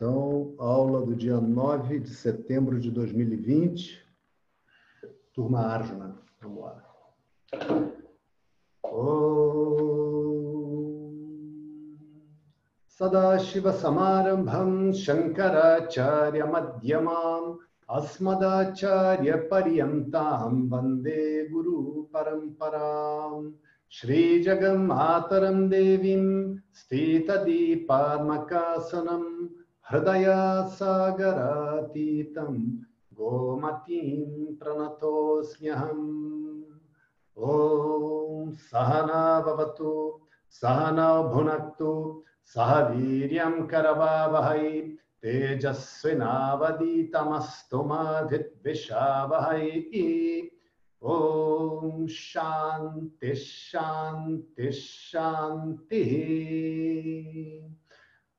Então, aula do dia 9 de setembro de 2020. Turma Arjuna. Vamos lá. Sadashiva Samarambham Shankaracharya Madhyamam Asmadacharya Paryantam Vande Guru Paramparam श्रीजगन्मातरं देवीं स्थितदीपात्मकासनं हृदयासागरातीतं गोमतीं प्रणतोऽस्म्यहम्। ॐ सहना भवतु, सहनौ भुनक्तु, सह वीर्यं करवावहै, तेजस्विनावदीतमस्तु विद्विषावहै ॐ शान्ति शान्ति, शान्तिः।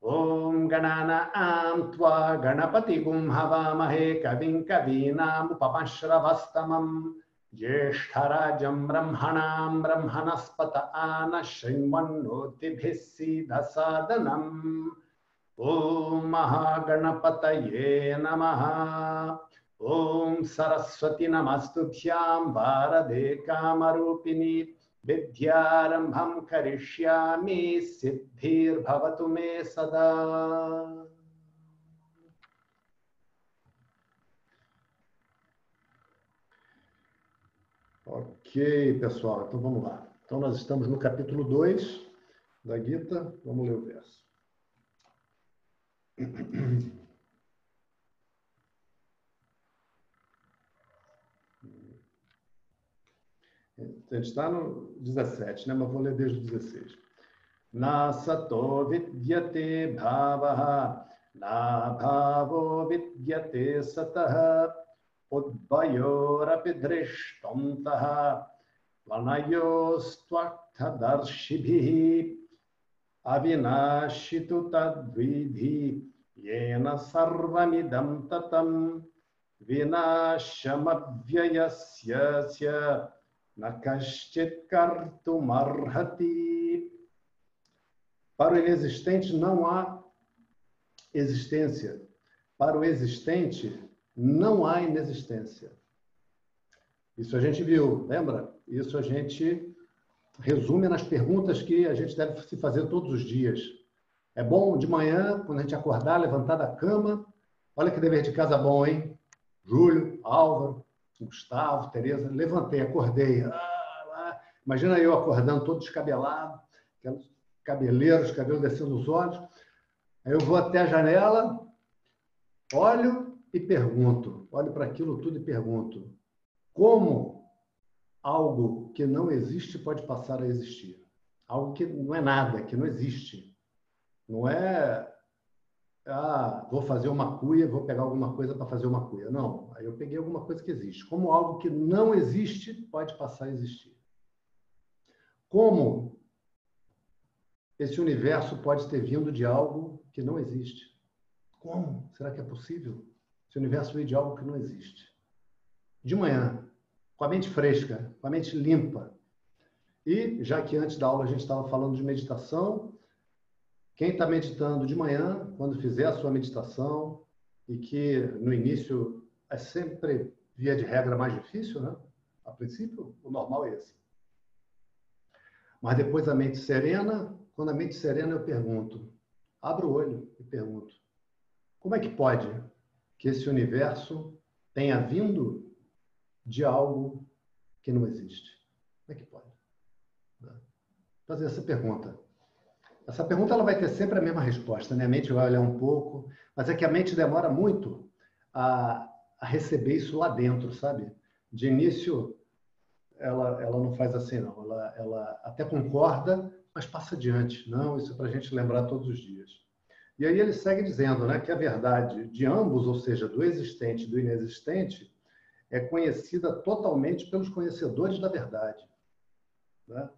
ॐ गणानां त्वा गणपतिगुं हवामहे कविं कवीनामुपमश्रवस्तमम् ज्येष्ठराजं ब्रह्मणां ब्रह्मणस्पत आन शृण्वन्नोतिभिः सीदसादनम् ॐ महागणपतये नमः। ॐ सरस्वती नमस्तुभ्यां भारदे कामरूपिणी विद्यारम्भं करिष्यामि सिद्धिर्भवतु मे सदा Ok, pessoal, então vamos lá. Então nós estamos no capítulo 2 da Gita, vamos ler o verso. Gente está no 17, né? mas vou ler desde o 16. Na sato vidyate bhavaha, na bhavo vidyate sataha, udvayorapi drishtontaha, vanayostvartadarshibihi, avinashitu tadvidhi, yena sarvamidam tatam, vinashamabhyayasya Nakashchit kartumarhati. Para o inexistente não há existência. Para o existente não há inexistência. Isso a gente viu, lembra? Isso a gente resume nas perguntas que a gente deve se fazer todos os dias. É bom de manhã, quando a gente acordar, levantar da cama. Olha que dever de casa bom, hein? Júlio, Álvaro, Gustavo, Tereza, levantei, acordei. Ah. Imagina eu acordando todo descabelado, aqueles cabeleiros, cabelo descendo os olhos. Aí eu vou até a janela, olho e pergunto. Olho para aquilo tudo e pergunto: como algo que não existe pode passar a existir? Algo que não é nada, que não existe. Não é ah, vou fazer uma cuia, vou pegar alguma coisa para fazer uma cuia. Não, aí eu peguei alguma coisa que existe. Como algo que não existe pode passar a existir. Como esse universo pode ter vindo de algo que não existe? Como? Será que é possível? Esse universo veio de algo que não existe. De manhã, com a mente fresca, com a mente limpa. E, já que antes da aula a gente estava falando de meditação, quem está meditando de manhã, quando fizer a sua meditação, e que no início é sempre, via de regra, mais difícil, né? A princípio, o normal é esse. Mas depois a mente serena, quando a mente serena eu pergunto, abro o olho e pergunto, como é que pode que esse universo tenha vindo de algo que não existe? Como é que pode? Fazer essa pergunta. Essa pergunta ela vai ter sempre a mesma resposta, né? A mente vai olhar um pouco, mas é que a mente demora muito a, a receber isso lá dentro, sabe? De início, ela, ela não faz assim, não. Ela, ela até concorda, mas passa adiante. Não, isso é para a gente lembrar todos os dias. E aí ele segue dizendo né, que a verdade de ambos, ou seja, do existente e do inexistente, é conhecida totalmente pelos conhecedores da verdade. Né?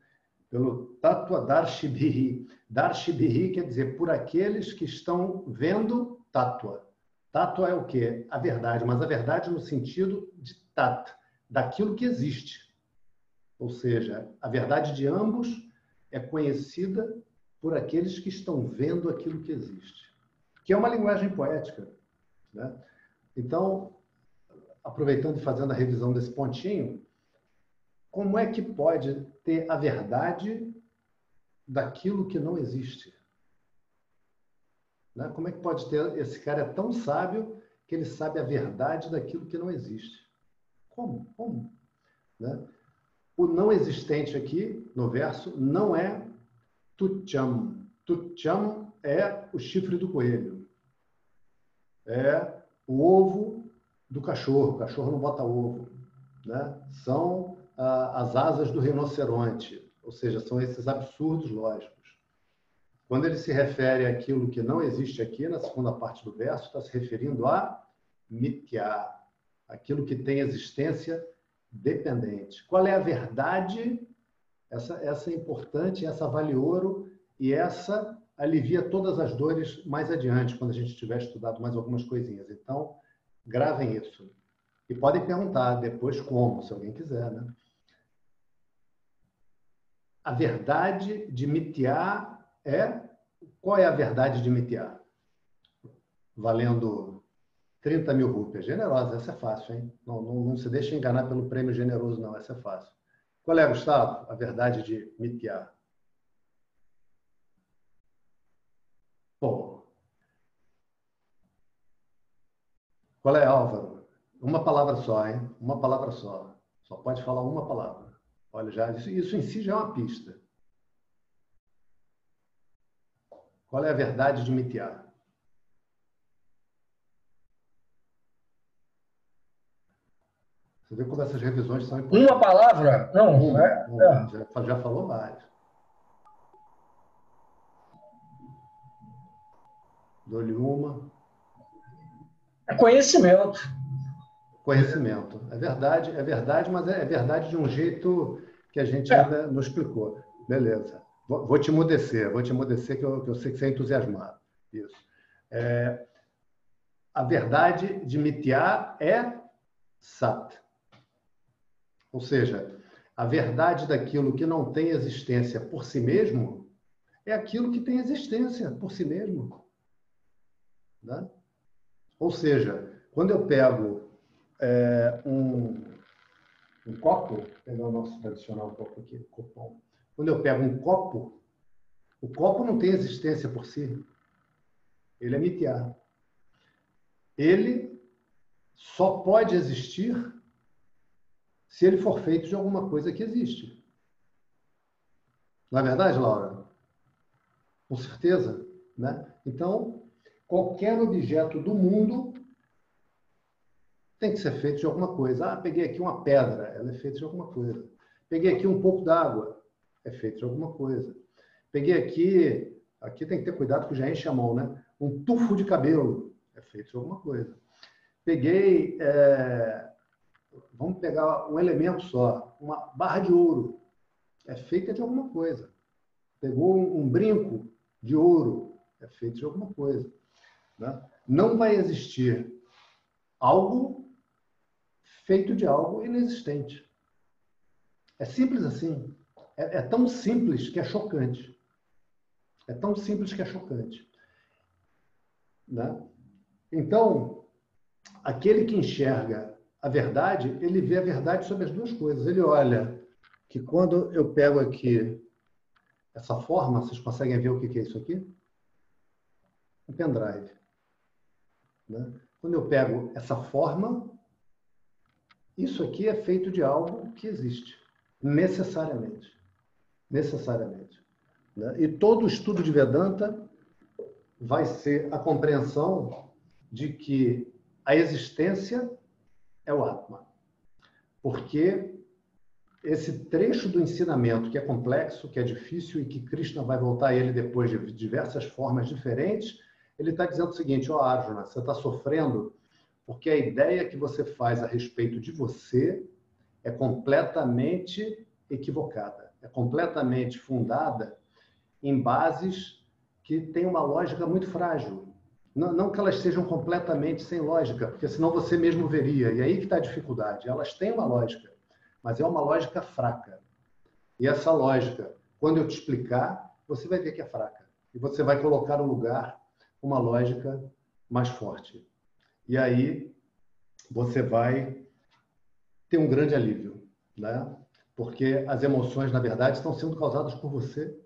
Pelo Tattva Darshibhihi. Darshibhihi quer dizer por aqueles que estão vendo Tattva. Tattva é o quê? A verdade, mas a verdade no sentido de Tat, daquilo que existe. Ou seja, a verdade de ambos é conhecida por aqueles que estão vendo aquilo que existe. que é uma linguagem poética. Né? Então, aproveitando e fazendo a revisão desse pontinho, como é que pode ter a verdade daquilo que não existe? Né? Como é que pode ter. Esse cara é tão sábio que ele sabe a verdade daquilo que não existe. Como? Como? Né? O não existente aqui, no verso, não é tucham. Tucham é o chifre do coelho. É o ovo do cachorro. O cachorro não bota ovo. Né? São as asas do rinoceronte. Ou seja, são esses absurdos lógicos. Quando ele se refere àquilo que não existe aqui, na segunda parte do verso, está se referindo a mitya, aquilo que tem existência dependente. Qual é a verdade? Essa, essa é importante, essa vale ouro e essa alivia todas as dores mais adiante, quando a gente tiver estudado mais algumas coisinhas. Então, gravem isso. E podem perguntar depois como, se alguém quiser, né? A verdade de Mitya é. Qual é a verdade de Mitya? Valendo 30 mil rupias. Generosa, essa é fácil, hein? Não, não, não, se deixe enganar pelo prêmio generoso, não. Essa é fácil. Qual é, Gustavo, a verdade de Mitya? Bom. Qual é, Álvaro? Uma palavra só, hein? Uma palavra só. Só pode falar uma palavra. Olha, já, isso, isso em si já é uma pista. Qual é a verdade de Mitya? Você vê como essas revisões são importantes. Uma palavra? Não, uma, é, uma, é. Já, já falou várias. Dou-lhe uma. É conhecimento. Conhecimento. É verdade, é verdade, mas é, é verdade de um jeito que a gente é. ainda não explicou. Beleza. Vou, vou te emudecer, vou te emudecer, que eu, que eu sei que você é entusiasmado. Isso. É, a verdade de Mitya é Sat. Ou seja, a verdade daquilo que não tem existência por si mesmo é aquilo que tem existência por si mesmo. Né? Ou seja, quando eu pego é, um, um copo, pegar o nosso tradicional copo aqui, copão. Quando eu pego um copo, o copo não tem existência por si. Ele é mitiar. Ele só pode existir se ele for feito de alguma coisa que existe. Não é verdade, Laura? Com certeza. Né? Então, qualquer objeto do mundo tem que ser feito de alguma coisa. Ah, peguei aqui uma pedra, ela é feita de alguma coisa. Peguei aqui um pouco d'água, é feito de alguma coisa. Peguei aqui, aqui tem que ter cuidado que já enche a mão, né? Um tufo de cabelo, é feito de alguma coisa. Peguei é, vamos pegar um elemento só, uma barra de ouro, é feita de alguma coisa. Pegou um, um brinco de ouro, é feito de alguma coisa. Né? Não vai existir algo feito de algo inexistente. É simples assim. É, é tão simples que é chocante. É tão simples que é chocante. Né? Então, aquele que enxerga a verdade, ele vê a verdade sobre as duas coisas. Ele olha que quando eu pego aqui essa forma, vocês conseguem ver o que é isso aqui? Um pendrive. Né? Quando eu pego essa forma, isso aqui é feito de algo que existe, necessariamente. Necessariamente. Né? E todo estudo de Vedanta vai ser a compreensão de que a existência é o Atman. Porque esse trecho do ensinamento, que é complexo, que é difícil e que Krishna vai voltar a ele depois de diversas formas diferentes, ele está dizendo o seguinte: ó oh, Arjuna, você está sofrendo porque a ideia que você faz a respeito de você é completamente equivocada, é completamente fundada em bases que têm uma lógica muito frágil. Não, não, que elas sejam completamente sem lógica, porque senão você mesmo veria. E aí que está a dificuldade. Elas têm uma lógica, mas é uma lógica fraca. E essa lógica, quando eu te explicar, você vai ver que é fraca. E você vai colocar no lugar uma lógica mais forte. E aí você vai ter um grande alívio, né? Porque as emoções, na verdade, estão sendo causadas por você,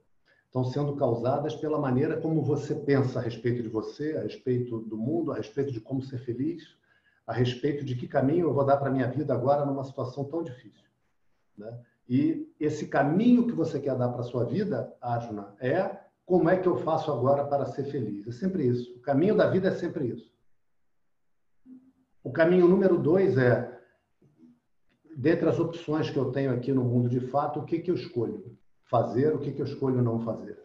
estão sendo causadas pela maneira como você pensa a respeito de você, a respeito do mundo, a respeito de como ser feliz, a respeito de que caminho eu vou dar para a minha vida agora numa situação tão difícil. Né? E esse caminho que você quer dar para sua vida, Arjuna, é como é que eu faço agora para ser feliz. É sempre isso. O caminho da vida é sempre isso. O caminho número dois é, dentre as opções que eu tenho aqui no mundo de fato, o que, que eu escolho fazer, o que, que eu escolho não fazer.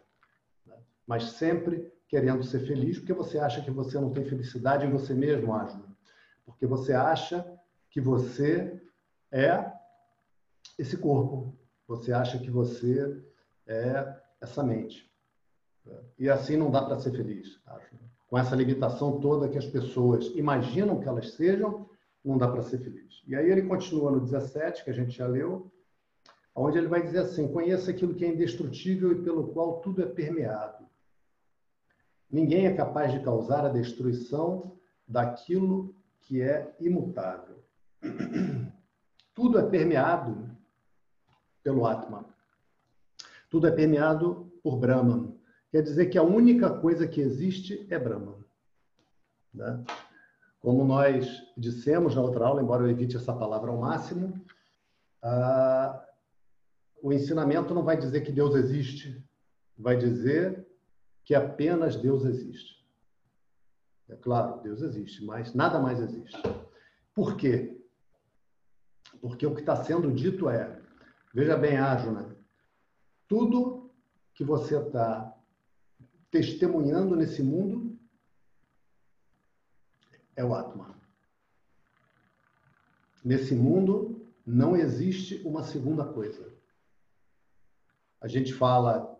Mas sempre querendo ser feliz, porque você acha que você não tem felicidade em você mesmo, Arjuna porque você acha que você é esse corpo, você acha que você é essa mente. E assim não dá para ser feliz, acho. Com essa limitação toda que as pessoas imaginam que elas sejam, não dá para ser feliz. E aí ele continua no 17, que a gente já leu, onde ele vai dizer assim: conheça aquilo que é indestrutível e pelo qual tudo é permeado. Ninguém é capaz de causar a destruição daquilo que é imutável. Tudo é permeado pelo Atman. Tudo é permeado por Brahman. Quer dizer que a única coisa que existe é Brahman. Né? Como nós dissemos na outra aula, embora eu evite essa palavra ao máximo, ah, o ensinamento não vai dizer que Deus existe, vai dizer que apenas Deus existe. É claro, Deus existe, mas nada mais existe. Por quê? Porque o que está sendo dito é, veja bem, Ájuna, tudo que você está testemunhando nesse mundo é o Atma. Nesse mundo não existe uma segunda coisa. A gente fala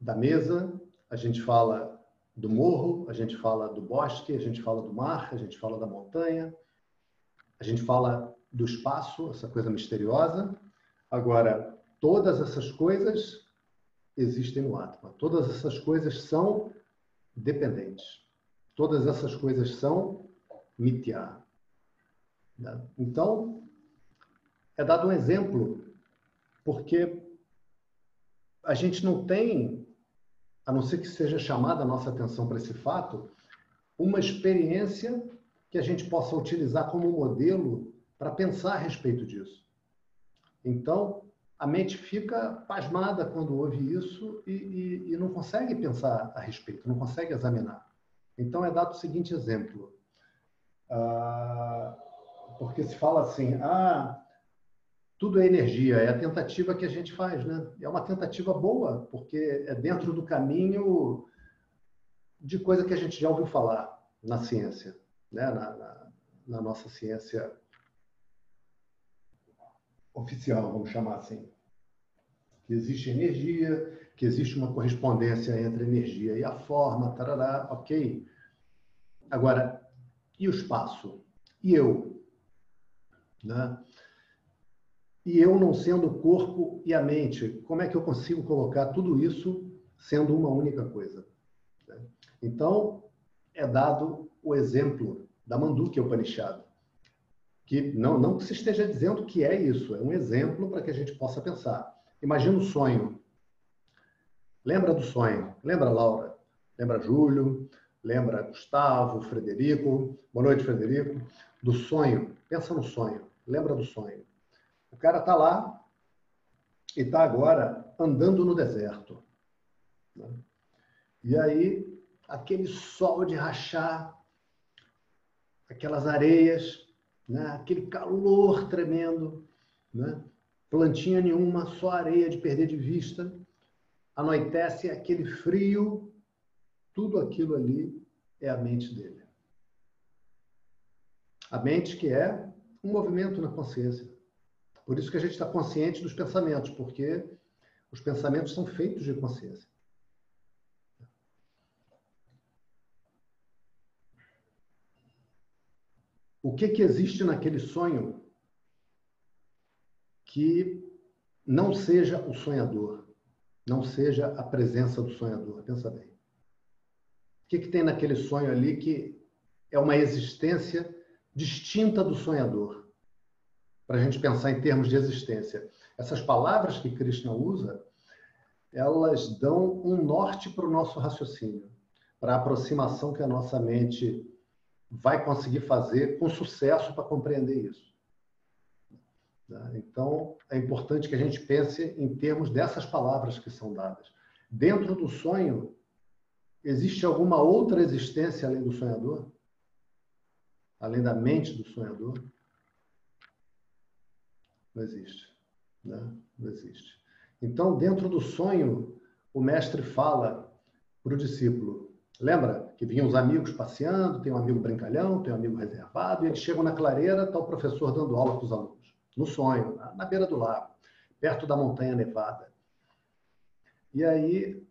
da mesa, a gente fala do morro, a gente fala do bosque, a gente fala do mar, a gente fala da montanha, a gente fala do espaço, essa coisa misteriosa. Agora, todas essas coisas existem no Atma. Todas essas coisas são dependentes. Todas essas coisas são mitya. Né? Então, é dado um exemplo, porque a gente não tem a não ser que seja chamada a nossa atenção para esse fato, uma experiência que a gente possa utilizar como modelo para pensar a respeito disso. Então, a mente fica pasmada quando ouve isso e, e, e não consegue pensar a respeito, não consegue examinar. Então, é dado o seguinte exemplo. Ah, porque se fala assim, ah, tudo é energia, é a tentativa que a gente faz, né? É uma tentativa boa, porque é dentro do caminho de coisa que a gente já ouviu falar na ciência, né? na, na, na nossa ciência oficial, vamos chamar assim. Que existe energia, que existe uma correspondência entre a energia e a forma, tarará, ok. Agora, e o espaço? E eu? Né? e eu não sendo o corpo e a mente, como é que eu consigo colocar tudo isso sendo uma única coisa? Né? Então, é dado o exemplo da Mandukya Upanishad, que não, não que se esteja dizendo que é isso, é um exemplo para que a gente possa pensar. Imagina o sonho. Lembra do sonho? Lembra, Laura? Lembra, Júlio? Lembra, Gustavo, Frederico? Boa noite, Frederico. Do sonho. Pensa no sonho. Lembra do sonho. O cara está lá e está agora andando no deserto. Né? E aí, aquele sol de rachar, aquelas areias, né? aquele calor tremendo, né? plantinha nenhuma, só areia de perder de vista. Anoitece aquele frio, tudo aquilo ali é a mente dele. A mente que é um movimento na consciência. Por isso que a gente está consciente dos pensamentos, porque os pensamentos são feitos de consciência. O que, que existe naquele sonho que não seja o sonhador, não seja a presença do sonhador? Pensa bem. O que, que tem naquele sonho ali que é uma existência distinta do sonhador? Para a gente pensar em termos de existência. Essas palavras que Krishna usa, elas dão um norte para o nosso raciocínio, para a aproximação que a nossa mente vai conseguir fazer com sucesso para compreender isso. Tá? Então, é importante que a gente pense em termos dessas palavras que são dadas. Dentro do sonho, existe alguma outra existência além do sonhador? Além da mente do sonhador? Não existe. Né? Não existe. Então, dentro do sonho, o mestre fala para o discípulo: lembra que vinham os amigos passeando, tem um amigo brincalhão, tem um amigo reservado, e eles chegam na clareira, está o professor dando aula para os alunos, no sonho, na beira do lago, perto da montanha nevada. E aí,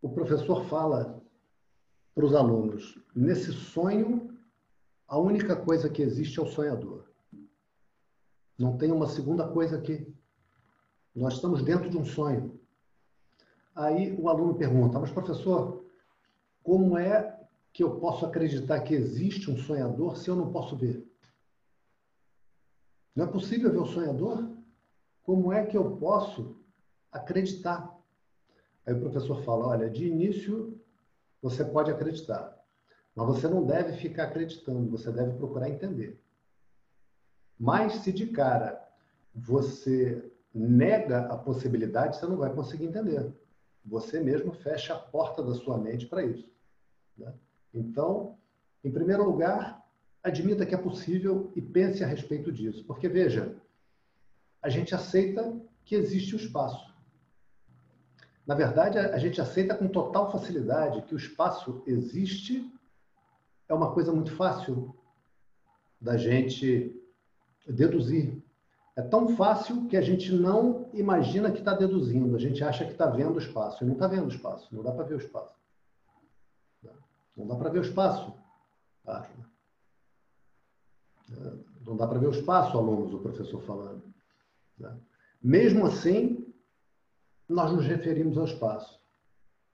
o professor fala para os alunos: nesse sonho, a única coisa que existe é o sonhador. Não tem uma segunda coisa aqui. Nós estamos dentro de um sonho. Aí o aluno pergunta: Mas, professor, como é que eu posso acreditar que existe um sonhador se eu não posso ver? Não é possível ver o sonhador? Como é que eu posso acreditar? Aí o professor fala: Olha, de início você pode acreditar, mas você não deve ficar acreditando, você deve procurar entender. Mas se de cara você nega a possibilidade, você não vai conseguir entender. Você mesmo fecha a porta da sua mente para isso. Né? Então, em primeiro lugar, admita que é possível e pense a respeito disso. Porque, veja, a gente aceita que existe o espaço. Na verdade, a gente aceita com total facilidade que o espaço existe, é uma coisa muito fácil da gente deduzir. É tão fácil que a gente não imagina que está deduzindo, a gente acha que está vendo o espaço. E não está vendo o espaço, não dá para ver o espaço. Não dá para ver o espaço. Não dá para ver o espaço, alunos, o professor falando. Mesmo assim, nós nos referimos ao espaço.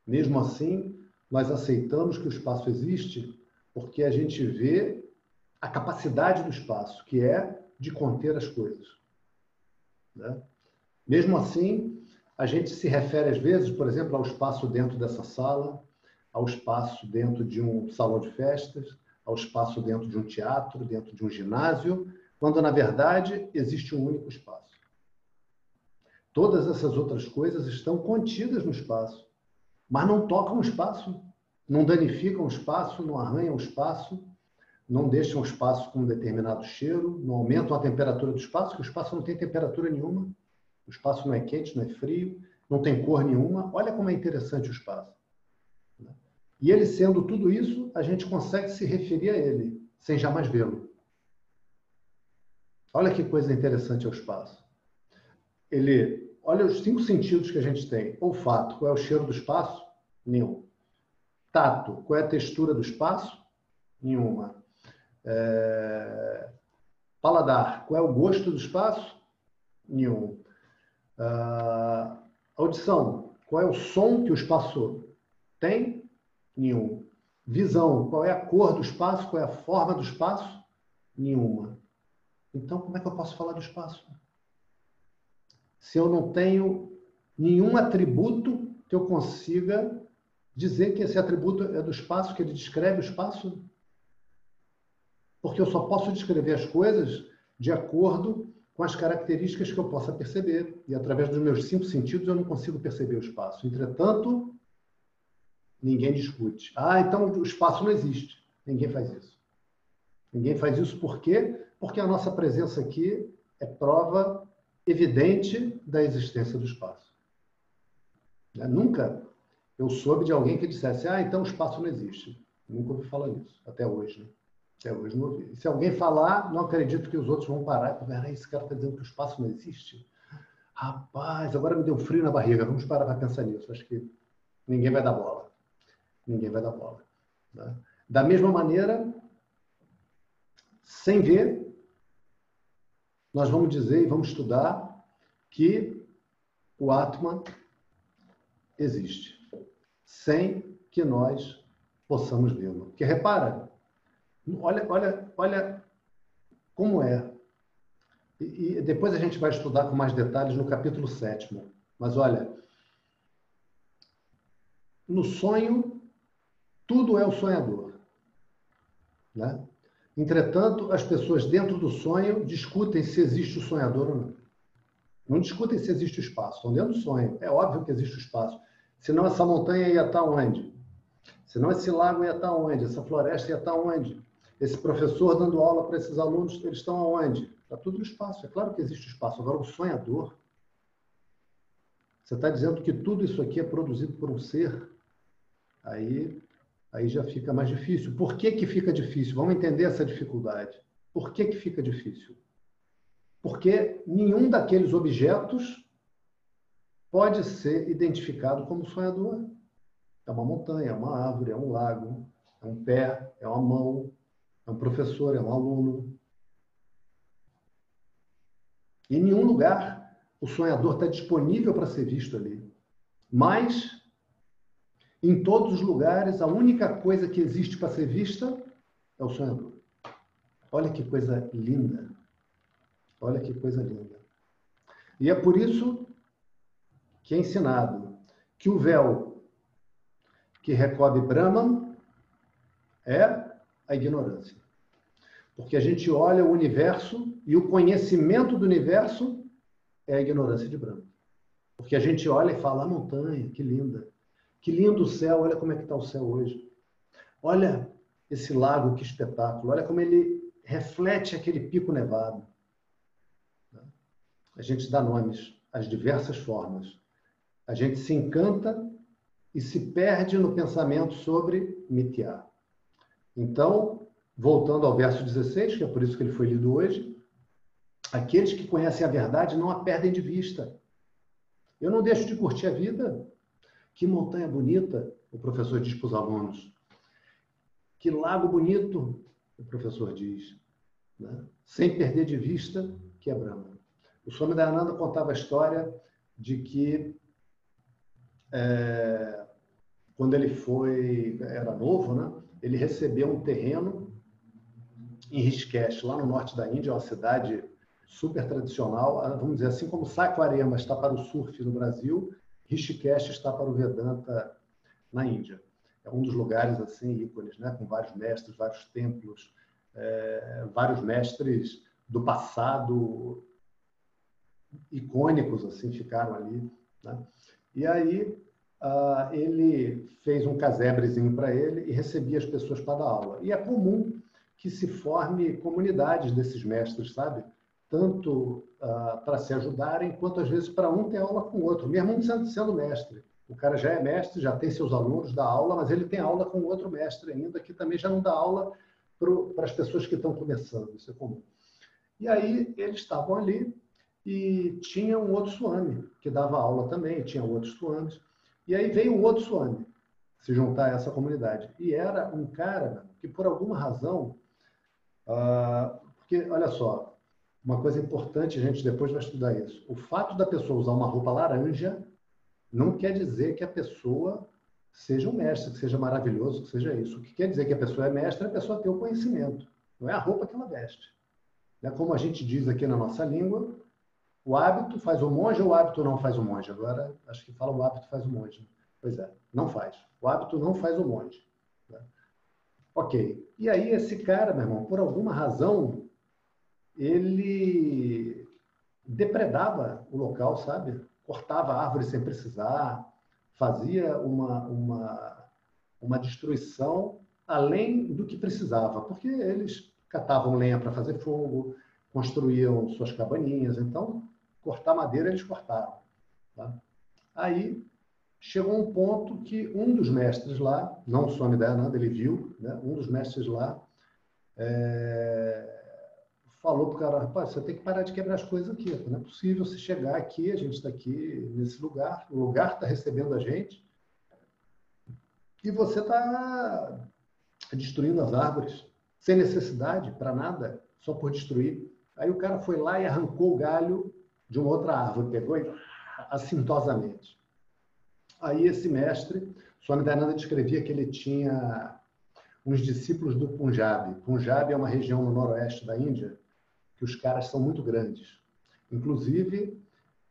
Mesmo assim, nós aceitamos que o espaço existe porque a gente vê a capacidade do espaço, que é de conter as coisas. Né? Mesmo assim, a gente se refere às vezes, por exemplo, ao espaço dentro dessa sala, ao espaço dentro de um salão de festas, ao espaço dentro de um teatro, dentro de um ginásio, quando na verdade existe um único espaço. Todas essas outras coisas estão contidas no espaço, mas não tocam o espaço, não danificam o espaço, não arranham o espaço, não deixam o espaço com um determinado cheiro, não aumentam a temperatura do espaço, que o espaço não tem temperatura nenhuma, o espaço não é quente, não é frio, não tem cor nenhuma. Olha como é interessante o espaço. E ele sendo tudo isso, a gente consegue se referir a ele, sem jamais vê-lo. Olha que coisa interessante é o espaço. Ele, olha os cinco sentidos que a gente tem. Olfato, qual é o cheiro do espaço? Nenhum. Tato, qual é a textura do espaço? Nenhuma. É... Paladar, qual é o gosto do espaço? Nenhum. Uh... Audição, qual é o som que o espaço tem? Nenhum. Visão, qual é a cor do espaço? Qual é a forma do espaço? Nenhuma. Então, como é que eu posso falar do espaço? Se eu não tenho nenhum atributo que eu consiga dizer que esse atributo é do espaço, que ele descreve o espaço, porque eu só posso descrever as coisas de acordo com as características que eu possa perceber. E através dos meus cinco sentidos eu não consigo perceber o espaço. Entretanto, ninguém discute. Ah, então o espaço não existe. Ninguém faz isso. Ninguém faz isso por quê? Porque a nossa presença aqui é prova evidente da existência do espaço. Né? Nunca eu soube de alguém que dissesse, ah, então o espaço não existe. Nunca ouvi falar nisso, até hoje. Né? Até hoje não ouvi. E se alguém falar, não acredito que os outros vão parar e falar, esse cara está dizendo que o espaço não existe. Rapaz, agora me deu frio na barriga. Vamos parar para pensar nisso. Acho que ninguém vai dar bola. Ninguém vai dar bola. Né? Da mesma maneira, sem ver, nós vamos dizer e vamos estudar que o Atman existe. Sem que nós possamos vê-lo. Porque repara, olha, olha, olha como é. E, e depois a gente vai estudar com mais detalhes no capítulo 7. Mas olha, no sonho, tudo é o sonhador. Né? Entretanto, as pessoas dentro do sonho discutem se existe o sonhador ou não. Não discutem se existe o espaço, estão dentro do sonho. É óbvio que existe o espaço. Senão essa montanha ia estar onde? Senão esse lago ia estar onde? Essa floresta ia estar onde? Esse professor dando aula para esses alunos, eles estão aonde? Está tudo no espaço. É claro que existe espaço. Agora, o sonhador, você está dizendo que tudo isso aqui é produzido por um ser? Aí aí já fica mais difícil. Por que, que fica difícil? Vamos entender essa dificuldade. Por que, que fica difícil? Porque nenhum daqueles objetos pode ser identificado como sonhador. É uma montanha, é uma árvore, é um lago, é um pé, é uma mão, é um professor, é um aluno. Em nenhum lugar o sonhador está disponível para ser visto ali. Mas em todos os lugares, a única coisa que existe para ser vista é o sonhador. Olha que coisa linda. Olha que coisa linda. E é por isso que é ensinado que o véu que recobre Brahman é a ignorância. Porque a gente olha o universo e o conhecimento do universo é a ignorância de Brahman. Porque a gente olha e fala, a montanha, que linda. Que lindo o céu, olha como é que está o céu hoje. Olha esse lago, que espetáculo. Olha como ele reflete aquele pico nevado. A gente dá nomes às diversas formas. A gente se encanta e se perde no pensamento sobre mitiar. Então, voltando ao verso 16, que é por isso que ele foi lido hoje, aqueles que conhecem a verdade não a perdem de vista. Eu não deixo de curtir a vida que montanha bonita, o professor diz para os alunos. Que lago bonito, o professor diz. Né? Sem perder de vista que é Brahma. O Swami Dayananda contava a história de que é, quando ele foi, era novo, né? ele recebeu um terreno em Rishikesh, lá no norte da Índia, uma cidade super tradicional, vamos dizer assim como Saquarema está para o surf no Brasil, Rishikesh está para o Vedanta na Índia. É um dos lugares assim ícones, né? com vários mestres, vários templos, é, vários mestres do passado icônicos assim ficaram ali. Né? E aí uh, ele fez um casebrezinho para ele e recebia as pessoas para dar aula. E é comum que se forme comunidades desses mestres, sabe? Tanto uh, para se ajudarem, quanto às vezes para um ter aula com o outro, mesmo um sendo, mestre. O cara já é mestre, já tem seus alunos, dá aula, mas ele tem aula com outro mestre ainda, que também já não dá aula para as pessoas que estão começando, isso é comum. E aí eles estavam ali e tinha um outro Swami, que dava aula também, tinha outros Swamis. E aí veio um outro Swami se juntar a essa comunidade. E era um cara que, por alguma razão, uh, porque, olha só, uma coisa importante, gente depois vai estudar isso. O fato da pessoa usar uma roupa laranja não quer dizer que a pessoa seja um mestre, que seja maravilhoso, que seja isso. O que quer dizer que a pessoa é mestre é a pessoa ter o conhecimento. Não é a roupa que ela veste. É como a gente diz aqui na nossa língua, o hábito faz o monge ou o hábito não faz o monge? Agora, acho que fala o hábito faz o monge. Pois é, não faz. O hábito não faz o monge. Ok. E aí, esse cara, meu irmão, por alguma razão, ele depredava o local, sabe? Cortava a árvore sem precisar, fazia uma, uma, uma destruição além do que precisava, porque eles catavam lenha para fazer fogo, construíam suas cabaninhas, então cortar madeira eles cortaram. Tá? Aí chegou um ponto que um dos mestres lá, não o Swami Dayananda, ele viu, né? um dos mestres lá, é falou para o cara, rapaz, você tem que parar de quebrar as coisas aqui. Não é possível você chegar aqui, a gente está aqui nesse lugar, o lugar está recebendo a gente, e você está destruindo as árvores, sem necessidade, para nada, só por destruir. Aí o cara foi lá e arrancou o galho de uma outra árvore, pegou e, assintosamente. Aí esse mestre Swami Dayananda descrevia que ele tinha uns discípulos do Punjab. Punjab é uma região no noroeste da Índia que os caras são muito grandes. Inclusive,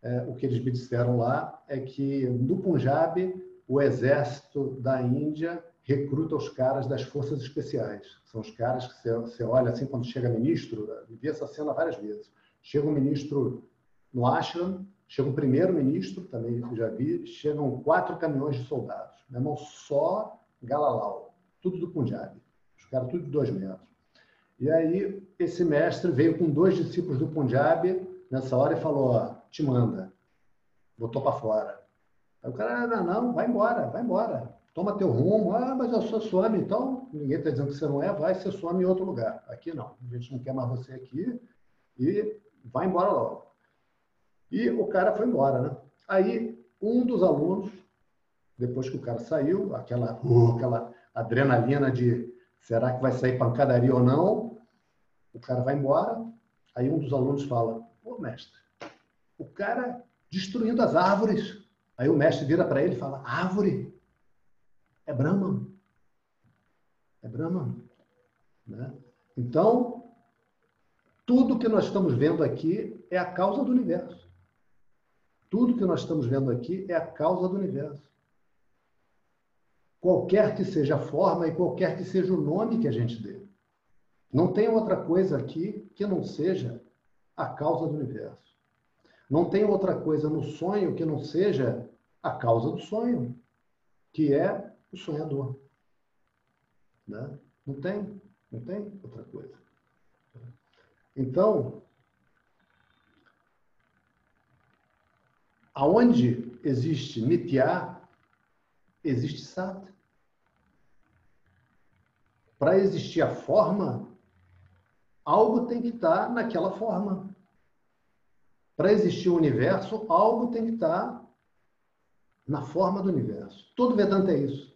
é, o que eles me disseram lá é que no Punjab o exército da Índia recruta os caras das forças especiais. São os caras que você, olha assim quando chega ministro, vi essa cena várias vezes. Chega um ministro no ashram, chega um primeiro-ministro, também já vi, chegam quatro caminhões de soldados. Meu irmão, só Galalau, tudo do Punjab. Os caras tudo de dois metros. E aí, esse mestre veio com dois discípulos do Punjab nessa hora e falou: ó, te manda. Botou para fora. Aí o cara, não, não, vai embora, vai embora. Toma teu rumo. Ah, mas eu sou some, então ninguém está dizendo que você não é, vai ser some em outro lugar. Aqui não, a gente não quer mais você aqui e vai embora logo. E o cara foi embora, né? Aí um dos alunos, depois que o cara saiu, aquela, aquela adrenalina de será que vai sair pancadaria ou não, o cara vai embora. Aí um dos alunos fala: Ô mestre, o cara destruindo as árvores. Aí o mestre vira para ele e fala: Árvore é Brahman. É Brahman. Né? Então, tudo que nós estamos vendo aqui é a causa do universo. Tudo que nós estamos vendo aqui é a causa do universo. Qualquer que seja a forma e qualquer que seja o nome que a gente dê. Não tem outra coisa aqui que não seja a causa do universo. Não tem outra coisa no sonho que não seja a causa do sonho, que é o sonhador. Né? Não tem, não tem outra coisa. Então, aonde existe mitiá, existe sat. Para existir a forma, algo tem que estar naquela forma. Para existir o universo, algo tem que estar na forma do universo. Todo Vedanta é isso.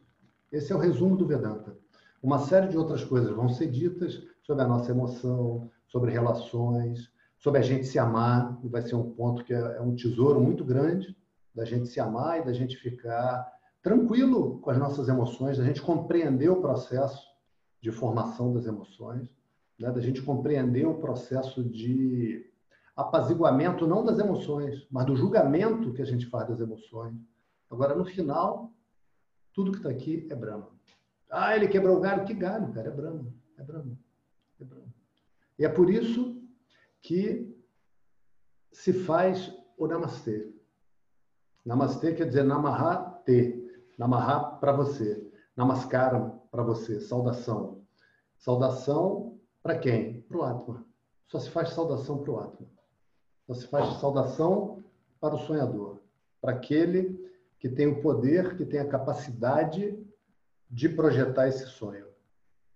Esse é o resumo do Vedanta. Uma série de outras coisas vão ser ditas sobre a nossa emoção, sobre relações, sobre a gente se amar, e vai ser um ponto que é, é um tesouro muito grande da gente se amar e da gente ficar tranquilo com as nossas emoções, da gente compreender o processo de formação das emoções, né? da gente compreender o processo de apaziguamento não das emoções, mas do julgamento que a gente faz das emoções. Agora, no final, tudo que está aqui é Brahma. Ah, ele quebrou o galho. Que galho, cara? É Brahma. É Brahma. É Brahma. E é por isso que se faz o Namastê. Namastê quer dizer Namaha Te. Namaha para você. Namaskaram para você. Saudação. Saudação para quem? Para o Atma. Só se faz saudação para o Atma. Só se faz saudação para o sonhador, para aquele que tem o poder, que tem a capacidade de projetar esse sonho.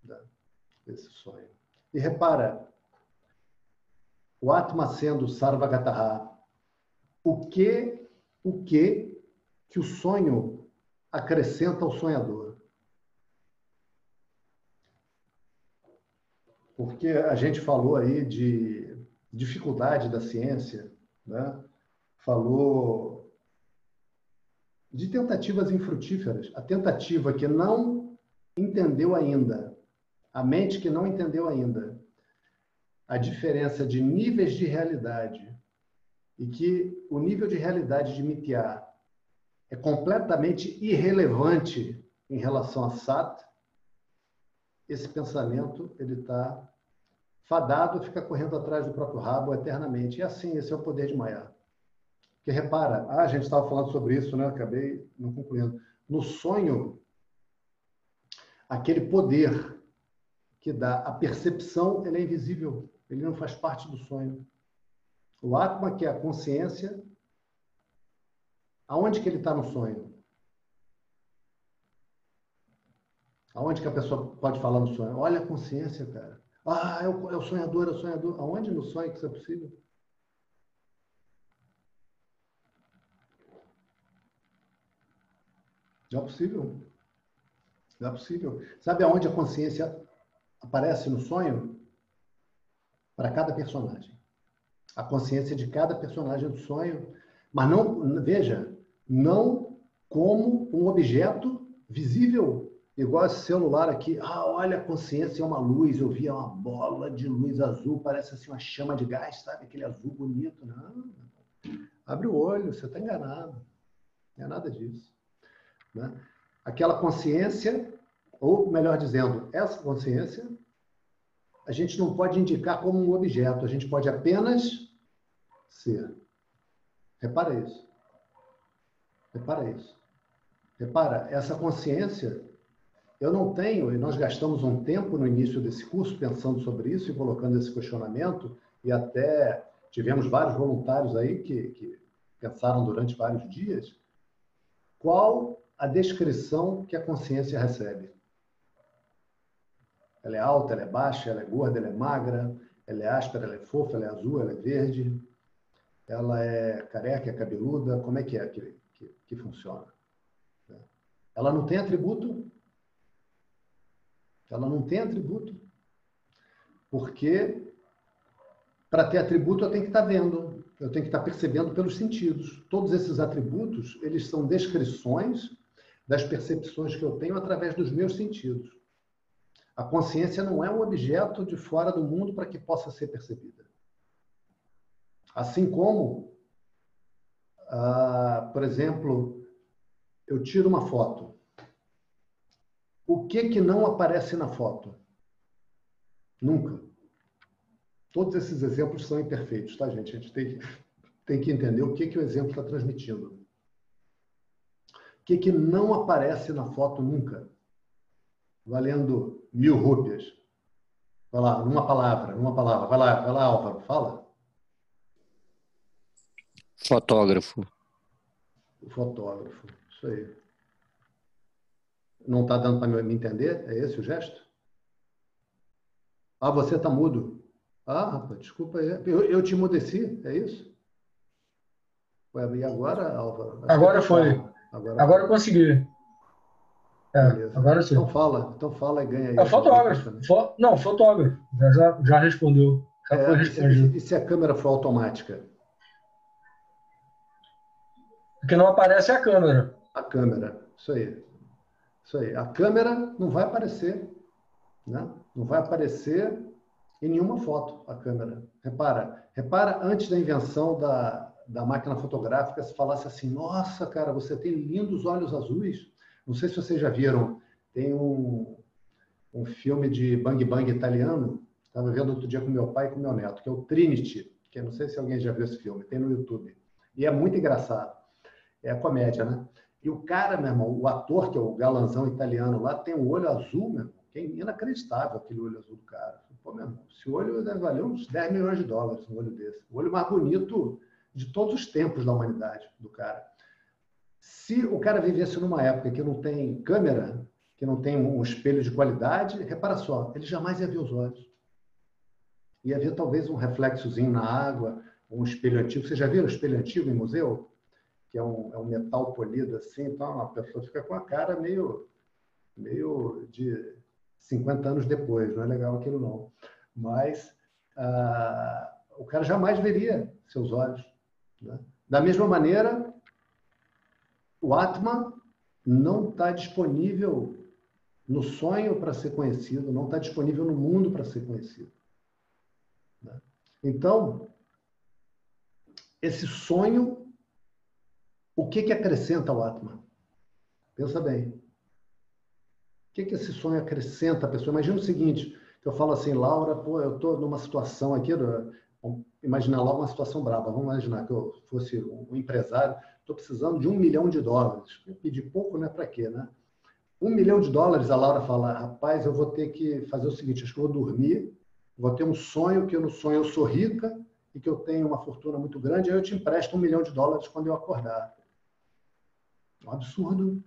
Né? Esse sonho. E repara, o Atma sendo Sarvagataha, o que, o que que o sonho acrescenta ao sonhador? Porque a gente falou aí de dificuldade da ciência, né? falou de tentativas infrutíferas. A tentativa que não entendeu ainda, a mente que não entendeu ainda a diferença de níveis de realidade e que o nível de realidade de Mitya é completamente irrelevante em relação a Sat, esse pensamento ele está fadado fica correndo atrás do próprio rabo eternamente. E assim, esse é o poder de Maya. Porque repara, ah, a gente estava falando sobre isso, né? Acabei não concluindo. No sonho, aquele poder que dá a percepção, ele é invisível, ele não faz parte do sonho. O Atma, que é a consciência, aonde que ele está no sonho? Aonde que a pessoa pode falar no sonho? Olha a consciência, cara. Ah, é o, é o sonhador, é o sonhador. Aonde no sonho que isso é possível? Não é possível. Não é possível. Sabe aonde a consciência aparece no sonho? Para cada personagem. A consciência de cada personagem do sonho. Mas não, veja, não como um objeto visível, igual esse celular aqui. Ah, olha, a consciência é uma luz. Eu via uma bola de luz azul, parece assim uma chama de gás, sabe? Aquele azul bonito. Não, abre o olho, você está enganado. Não é nada disso. Né? Aquela consciência, ou melhor dizendo, essa consciência, a gente não pode indicar como um objeto, a gente pode apenas ser. Repara isso. Repara isso. Repara, essa consciência, eu não tenho, e nós gastamos um tempo no início desse curso pensando sobre isso e colocando esse questionamento, e até tivemos vários voluntários aí que, que pensaram durante vários dias, qual a descrição que a consciência recebe? Ela é alta, ela é baixa, ela é gorda, ela é magra, ela é áspera, ela é fofa, ela é azul, ela é verde, ela é careca, é cabeluda, como é que é que, que, que funciona? Ela não tem atributo? Ela não tem atributo. Porque para ter atributo eu tenho que estar tá vendo, eu tenho que estar tá percebendo pelos sentidos. Todos esses atributos, eles são descrições das percepções que eu tenho através dos meus sentidos. A consciência não é um objeto de fora do mundo para que possa ser percebida. Assim como, ah, por exemplo, eu tiro uma foto. O que que não aparece na foto? Nunca. Todos esses exemplos são imperfeitos, tá, gente? A gente tem que, tem que entender o que, que o exemplo está transmitindo. O que, que não aparece na foto nunca? Valendo mil rúpias. Vai lá, numa palavra, numa palavra. Vai lá, vai lá, Álvaro, fala. Fotógrafo. O fotógrafo, isso aí. Não está dando para me entender? É esse o gesto? Ah, você está mudo. Ah, rapaz, desculpa aí. Eu, eu te mudeci, é isso? Ué, e agora, Álvaro? Agora foi. Agora, agora eu consegui. É, agora sim. Então fala, então fala e ganha aí. É fotógrafo. Fo... Não, fotógrafo. Já, já, já respondeu. Já é, foi respondido. E se a câmera for automática? Porque não aparece a câmera. A câmera, isso aí. Isso aí. A câmera não vai aparecer. Né? Não vai aparecer em nenhuma foto a câmera. Repara, repara antes da invenção da, da máquina fotográfica, se falasse assim, nossa, cara, você tem lindos olhos azuis. Não sei se vocês já viram, tem um, um filme de bang bang italiano, estava vendo outro dia com meu pai e com meu neto, que é o Trinity, que eu não sei se alguém já viu esse filme, tem no YouTube. E é muito engraçado. É comédia, né? E o cara, meu irmão, o ator, que é o galanzão italiano lá, tem um olho azul, meu irmão, que é inacreditável aquele olho azul do cara. Pô, meu irmão, esse olho deve valer uns 10 milhões de dólares, um olho desse. O olho mais bonito de todos os tempos da humanidade, do cara. Se o cara vivesse numa época que não tem câmera, que não tem um espelho de qualidade, repara só, ele jamais ia ver os olhos. Ia ver talvez um reflexozinho na água, um espelho antigo. Você já viram espelho antigo em museu? Que é um, é um metal polido assim, então a pessoa fica com a cara meio, meio de 50 anos depois, não é legal aquilo não. Mas ah, o cara jamais veria seus olhos. Né? Da mesma maneira, o Atman não está disponível no sonho para ser conhecido, não está disponível no mundo para ser conhecido. Né? Então, esse sonho o que, que acrescenta o Atman? Pensa bem. O que, que esse sonho acrescenta à pessoa? Imagina o seguinte, eu falo assim, Laura, pô, eu estou numa situação aqui, vamos imaginar logo uma situação brava, vamos imaginar que eu fosse um empresário, estou precisando de um milhão de dólares. Eu pedi pouco, né? Para quê, né? Um milhão de dólares, a Laura fala, rapaz, eu vou ter que fazer o seguinte, acho que eu vou dormir, vou ter um sonho, que no sonho eu sou rica e que eu tenho uma fortuna muito grande, aí eu te empresto um milhão de dólares quando eu acordar. Um absurdo.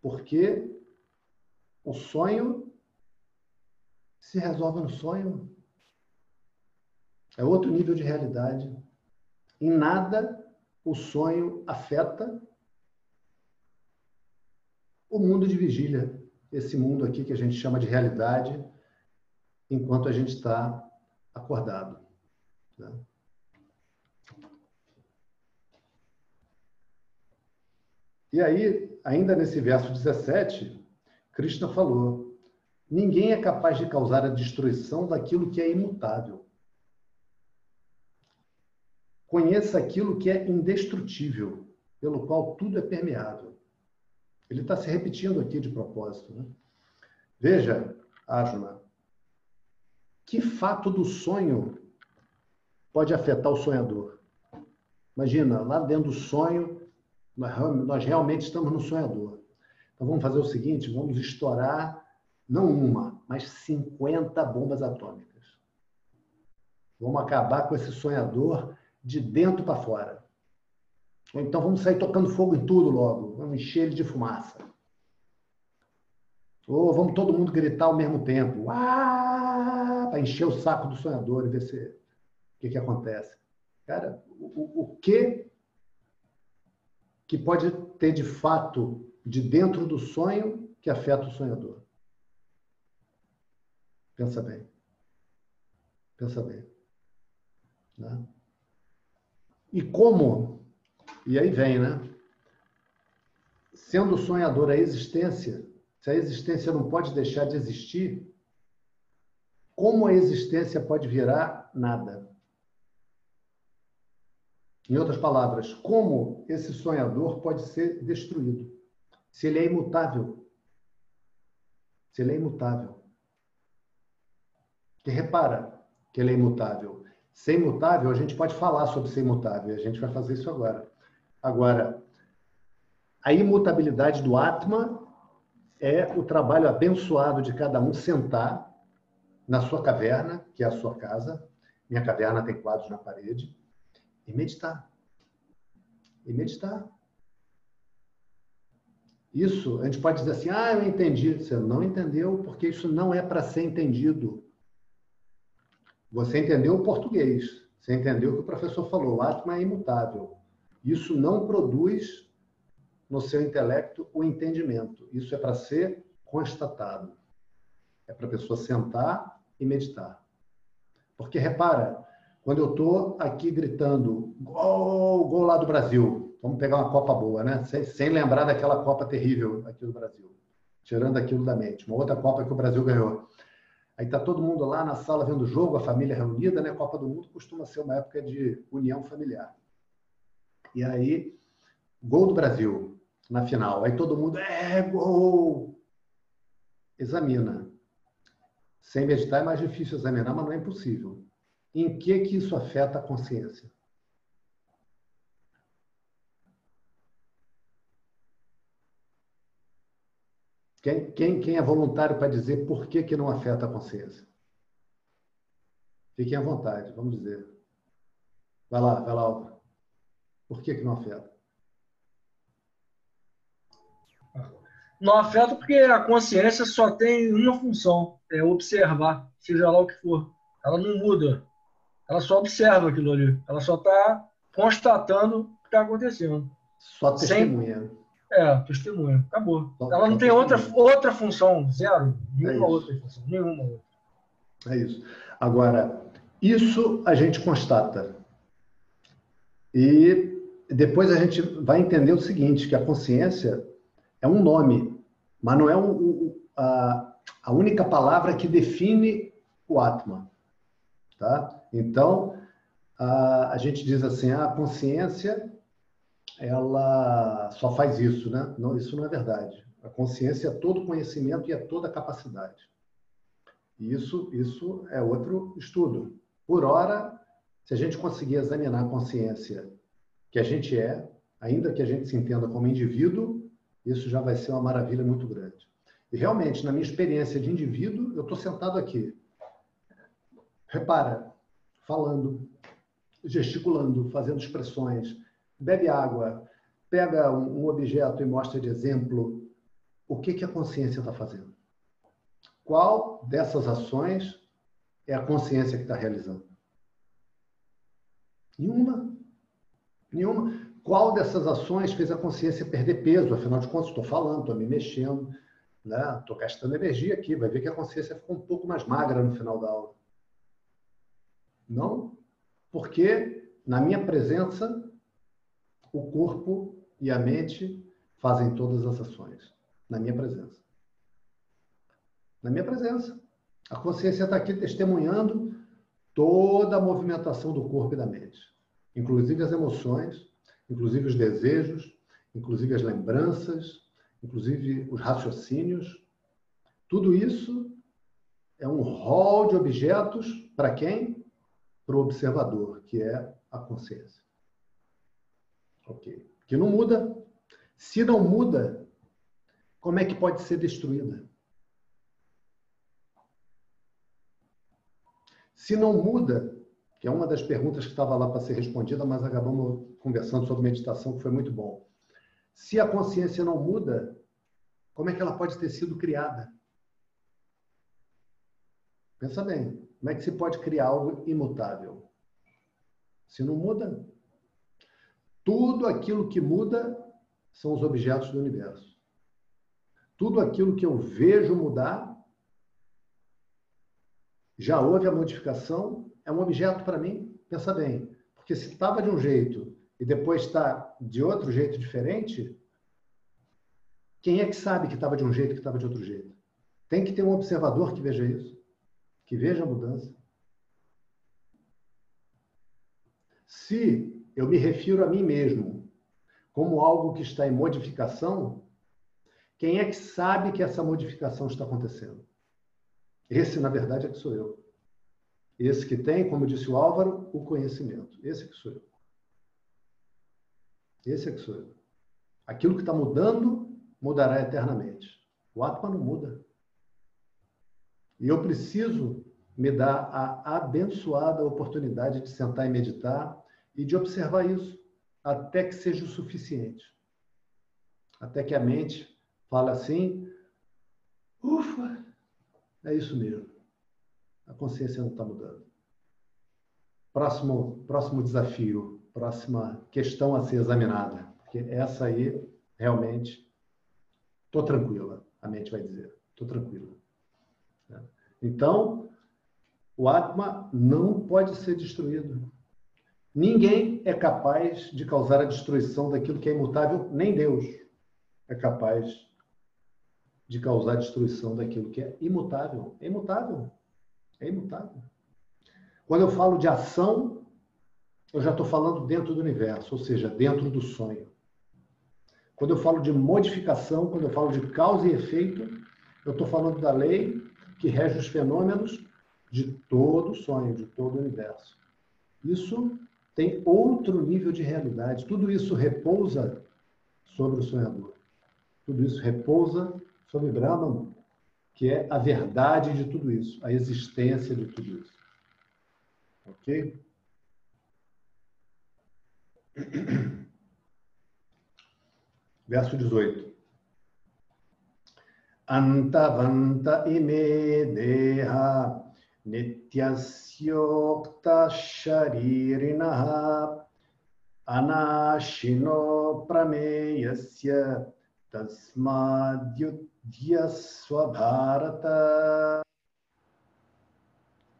Porque o sonho se resolve no sonho. É outro nível de realidade. Em nada o sonho afeta o mundo de vigília, esse mundo aqui que a gente chama de realidade, enquanto a gente está acordado. Né? E aí, ainda nesse verso 17, Krishna falou: ninguém é capaz de causar a destruição daquilo que é imutável. Conheça aquilo que é indestrutível, pelo qual tudo é permeável. Ele está se repetindo aqui de propósito. Né? Veja, Arjuna, que fato do sonho pode afetar o sonhador? Imagina, lá dentro do sonho, nós realmente estamos no sonhador. Então vamos fazer o seguinte: vamos estourar não uma, mas 50 bombas atômicas. Vamos acabar com esse sonhador de dentro para fora. Ou então vamos sair tocando fogo em tudo logo, vamos encher ele de fumaça. Ou vamos todo mundo gritar ao mesmo tempo, para encher o saco do sonhador e ver se, o que, que acontece. Cara, o, o que que pode ter de fato de dentro do sonho que afeta o sonhador? Pensa bem. Pensa bem. Né? E como? E aí vem, né? Sendo sonhador a existência, se a existência não pode deixar de existir, como a existência pode virar nada? Em outras palavras, como esse sonhador pode ser destruído? Se ele é imutável. Se ele é imutável. Que repara que ele é imutável. Ser imutável, a gente pode falar sobre ser imutável, a gente vai fazer isso agora. Agora, a imutabilidade do Atma é o trabalho abençoado de cada um sentar na sua caverna, que é a sua casa. Minha caverna tem quadros na parede e meditar. E meditar. Isso, a gente pode dizer assim, ah, eu entendi. Você não entendeu, porque isso não é para ser entendido. Você entendeu o português. Você entendeu o que o professor falou. O Atma é imutável. Isso não produz no seu intelecto o entendimento. Isso é para ser constatado. É para a pessoa sentar e meditar. Porque repara, quando eu estou aqui gritando gol, gol lá do Brasil, vamos pegar uma Copa boa, né? Sem, sem, lembrar daquela Copa terrível aqui do Brasil, tirando aquilo da mente. Uma outra Copa que o Brasil ganhou. Aí está todo mundo lá na sala vendo o jogo, a família reunida, né? Copa do Mundo costuma ser uma época de união familiar. E aí, gol do Brasil na final. Aí todo mundo, é gol! Examina. Sem meditar é mais difícil examinar, mas não é impossível em que, que isso afeta a consciência? Quem, quem, quem é voluntário para dizer por que, que não afeta a consciência? Fiquem à vontade, vamos dizer. Vai lá, vai lá, Alva. Por que, que não afeta? Não afeta porque a consciência só tem uma função, é observar, seja lá o que for. Ela não muda. Ela só observa aquilo ali. Ela só está constatando o que está acontecendo. Só testemunha. Sem... É, testemunha. Acabou. Só, ela não tem outra, outra função, zero. Nenhuma é outra função. Nenhuma outra. É isso. Agora, isso a gente constata. E depois a gente vai entender o seguinte, que a consciência é um nome, mas não é um, a, a única palavra que define o Atma. Tá? Então, a, a gente diz assim, ah, a consciência ela só faz isso, né? Não, isso não é verdade. A consciência é todo conhecimento e é toda capacidade. E isso, isso é outro estudo. Por hora, se a gente conseguir examinar a consciência que a gente é, ainda que a gente se entenda como indivíduo, isso já vai ser uma maravilha muito grande. E realmente, na minha experiência de indivíduo, eu estou sentado aqui. Repara, falando, gesticulando, fazendo expressões, bebe água, pega um objeto e mostra de exemplo o que, que a consciência está fazendo. Qual dessas ações é a consciência que está realizando? Nenhuma. Nenhuma. Qual dessas ações fez a consciência perder peso? Afinal de contas, estou falando, estou me mexendo, estou né? gastando energia aqui. Vai ver que a consciência ficou um pouco mais magra no final da aula. Não, porque na minha presença, o corpo e a mente fazem todas as ações? Na minha presença. Na minha presença. A consciência está aqui testemunhando toda a movimentação do corpo e da mente, inclusive as emoções, inclusive os desejos, inclusive as lembranças, inclusive os raciocínios. Tudo isso é um rol de objetos para quem? Para o observador, que é a consciência. Ok. Que não muda. Se não muda, como é que pode ser destruída? Se não muda, que é uma das perguntas que estava lá para ser respondida, mas acabamos conversando sobre meditação, que foi muito bom. Se a consciência não muda, como é que ela pode ter sido criada? Pensa bem, como é que se pode criar algo imutável? Se não muda, tudo aquilo que muda são os objetos do universo. Tudo aquilo que eu vejo mudar, já houve a modificação, é um objeto para mim. Pensa bem, porque se estava de um jeito e depois está de outro jeito diferente, quem é que sabe que estava de um jeito que estava de outro jeito? Tem que ter um observador que veja isso, que veja a mudança. Se eu me refiro a mim mesmo como algo que está em modificação, quem é que sabe que essa modificação está acontecendo? Esse, na verdade, é que sou eu. Esse que tem, como disse o Álvaro, o conhecimento. Esse é que sou eu. Esse é que sou eu. Aquilo que está mudando, mudará eternamente. O Atma não muda. E eu preciso me dar a abençoada oportunidade de sentar e meditar e de observar isso até que seja o suficiente. Até que a mente fale assim: ufa, é isso mesmo. A consciência não está mudando. Próximo, próximo desafio, próxima questão a ser examinada. Porque essa aí, realmente, estou tranquila, a mente vai dizer. Estou tranquila. Então, o Atma não pode ser destruído. Ninguém é capaz de causar a destruição daquilo que é imutável, nem Deus é capaz de causar a destruição daquilo que é imutável. É imutável. É imutável. Quando eu falo de ação, eu já estou falando dentro do universo, ou seja, dentro do sonho. Quando eu falo de modificação, quando eu falo de causa e efeito, eu estou falando da lei que rege os fenômenos de todo o sonho, de todo o universo. Isso tem outro nível de realidade. Tudo isso repousa sobre o sonhador. Tudo isso repousa sobre Brahman, que é a verdade de tudo isso, a existência de tudo isso. Ok? Verso 18. Antavanta ime deha nityasyokta sharirinaha anashino prameyasya tasmadyudya swabharata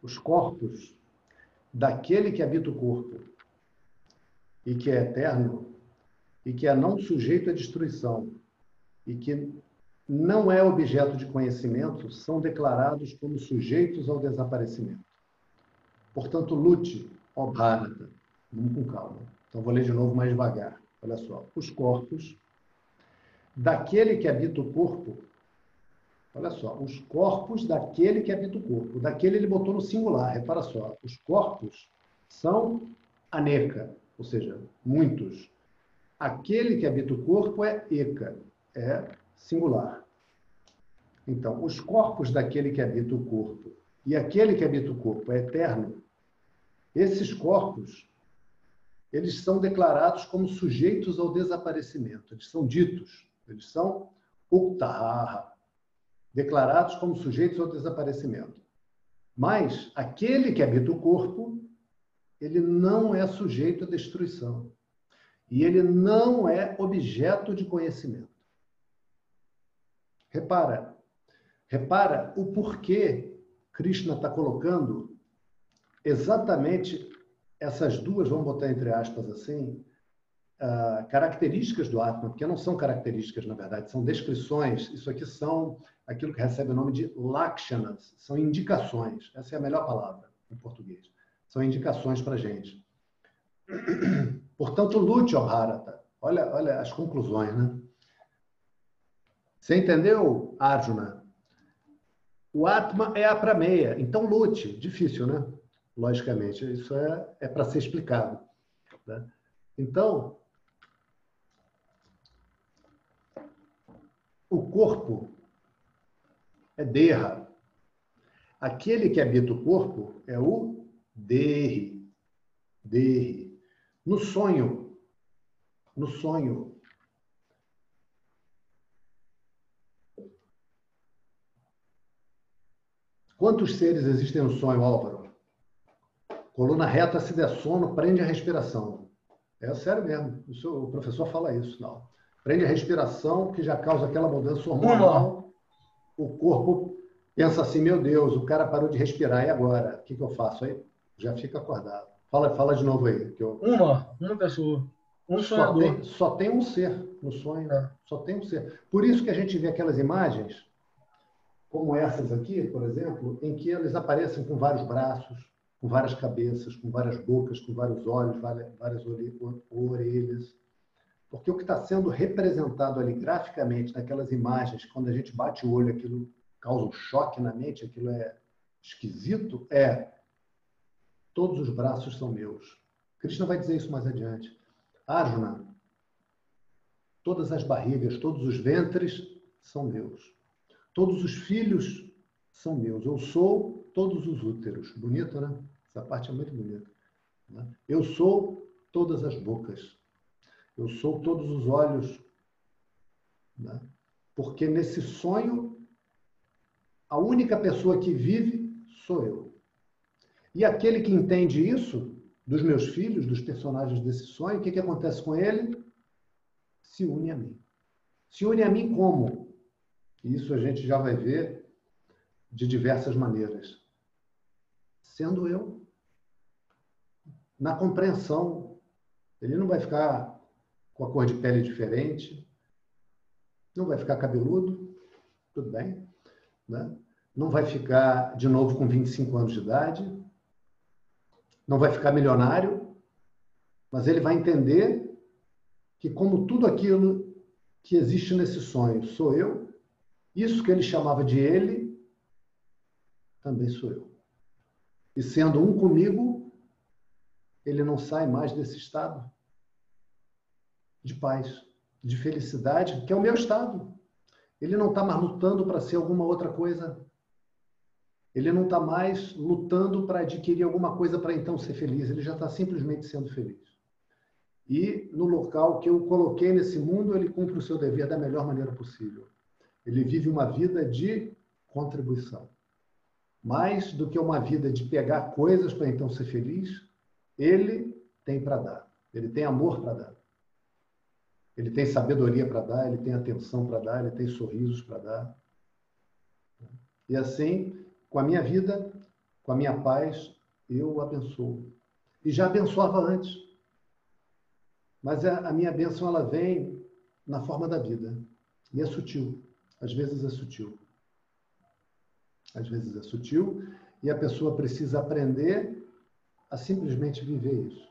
os corpos daquele que habita o corpo e que é eterno e que é não sujeito à destruição e que não é objeto de conhecimento, são declarados como sujeitos ao desaparecimento. Portanto, lute, ó Bharata. Vamos com calma. Então, vou ler de novo mais devagar. Olha só. Os corpos daquele que habita o corpo. Olha só. Os corpos daquele que habita o corpo. Daquele ele botou no singular. Repara só. Os corpos são aneca, ou seja, muitos. Aquele que habita o corpo é eca, é singular. Então, os corpos daquele que habita o corpo e aquele que habita o corpo é eterno, esses corpos, eles são declarados como sujeitos ao desaparecimento, eles são ditos, eles são uktaha, declarados como sujeitos ao desaparecimento. Mas aquele que habita o corpo, ele não é sujeito à destruição. E ele não é objeto de conhecimento. Repara, repara o porquê Krishna está colocando exatamente essas duas, vamos botar entre aspas assim, uh, características do Atma, porque não são características, na verdade, são descrições. Isso aqui são aquilo que recebe o nome de lakshanas, são indicações. Essa é a melhor palavra em português. São indicações para a gente. Portanto, lute, ó Bharata. Olha, olha as conclusões, né? Você entendeu, Arjuna? O Atma é a prameia, então lute. Difícil, né? Logicamente, isso é, é para ser explicado. Né? Então, o corpo é derra. Aquele que habita o corpo é o derre. Derre. No sonho, no sonho, Quantos seres existem no sonho, Álvaro? Coluna reta, se der sono, prende a respiração. É sério mesmo. O professor fala isso. Não. Prende a respiração, que já causa aquela mudança hormonal. O corpo pensa assim: meu Deus, o cara parou de respirar, e agora? O que, que eu faço? Aí já fica acordado. Fala, fala de novo aí. Que eu... Uma, uma pessoa. Um sonhador. Só tem, só tem um ser no sonho. É. Só tem um ser. Por isso que a gente vê aquelas imagens como essas aqui, por exemplo, em que eles aparecem com vários braços, com várias cabeças, com várias bocas, com vários olhos, várias orelhas. Porque o que está sendo representado ali graficamente naquelas imagens, quando a gente bate o olho, aquilo causa um choque na mente, aquilo é esquisito, é todos os braços são meus. Krishna vai dizer isso mais adiante. Arjuna, todas as barrigas, todos os ventres são meus. Todos os filhos são meus. Eu sou todos os úteros. Bonito, né? Essa parte é muito bonita. Né? Eu sou todas as bocas. Eu sou todos os olhos. Né? Porque nesse sonho, a única pessoa que vive sou eu. E aquele que entende isso, dos meus filhos, dos personagens desse sonho, o que, que acontece com ele? Se une a mim. Se une a mim como? Isso a gente já vai ver de diversas maneiras. Sendo eu, na compreensão, ele não vai ficar com a cor de pele diferente, não vai ficar cabeludo, tudo bem, né? não vai ficar de novo com 25 anos de idade, não vai ficar milionário, mas ele vai entender que, como tudo aquilo que existe nesse sonho sou eu, isso que ele chamava de ele, também sou eu. E sendo um comigo, ele não sai mais desse estado de paz, de felicidade, que é o meu estado. Ele não está mais lutando para ser alguma outra coisa. Ele não está mais lutando para adquirir alguma coisa para então ser feliz. Ele já está simplesmente sendo feliz. E no local que eu coloquei nesse mundo, ele cumpre o seu dever da melhor maneira possível. Ele vive uma vida de contribuição. Mais do que uma vida de pegar coisas para então ser feliz, ele tem para dar. Ele tem amor para dar. Ele tem sabedoria para dar, ele tem atenção para dar, ele tem sorrisos para dar. E assim, com a minha vida, com a minha paz, eu abençoo. E já abençoava antes. Mas a, minha bênção ela vem na forma da vida. E é sutil. Às vezes é sutil. Às vezes é sutil e a pessoa precisa aprender a simplesmente viver isso.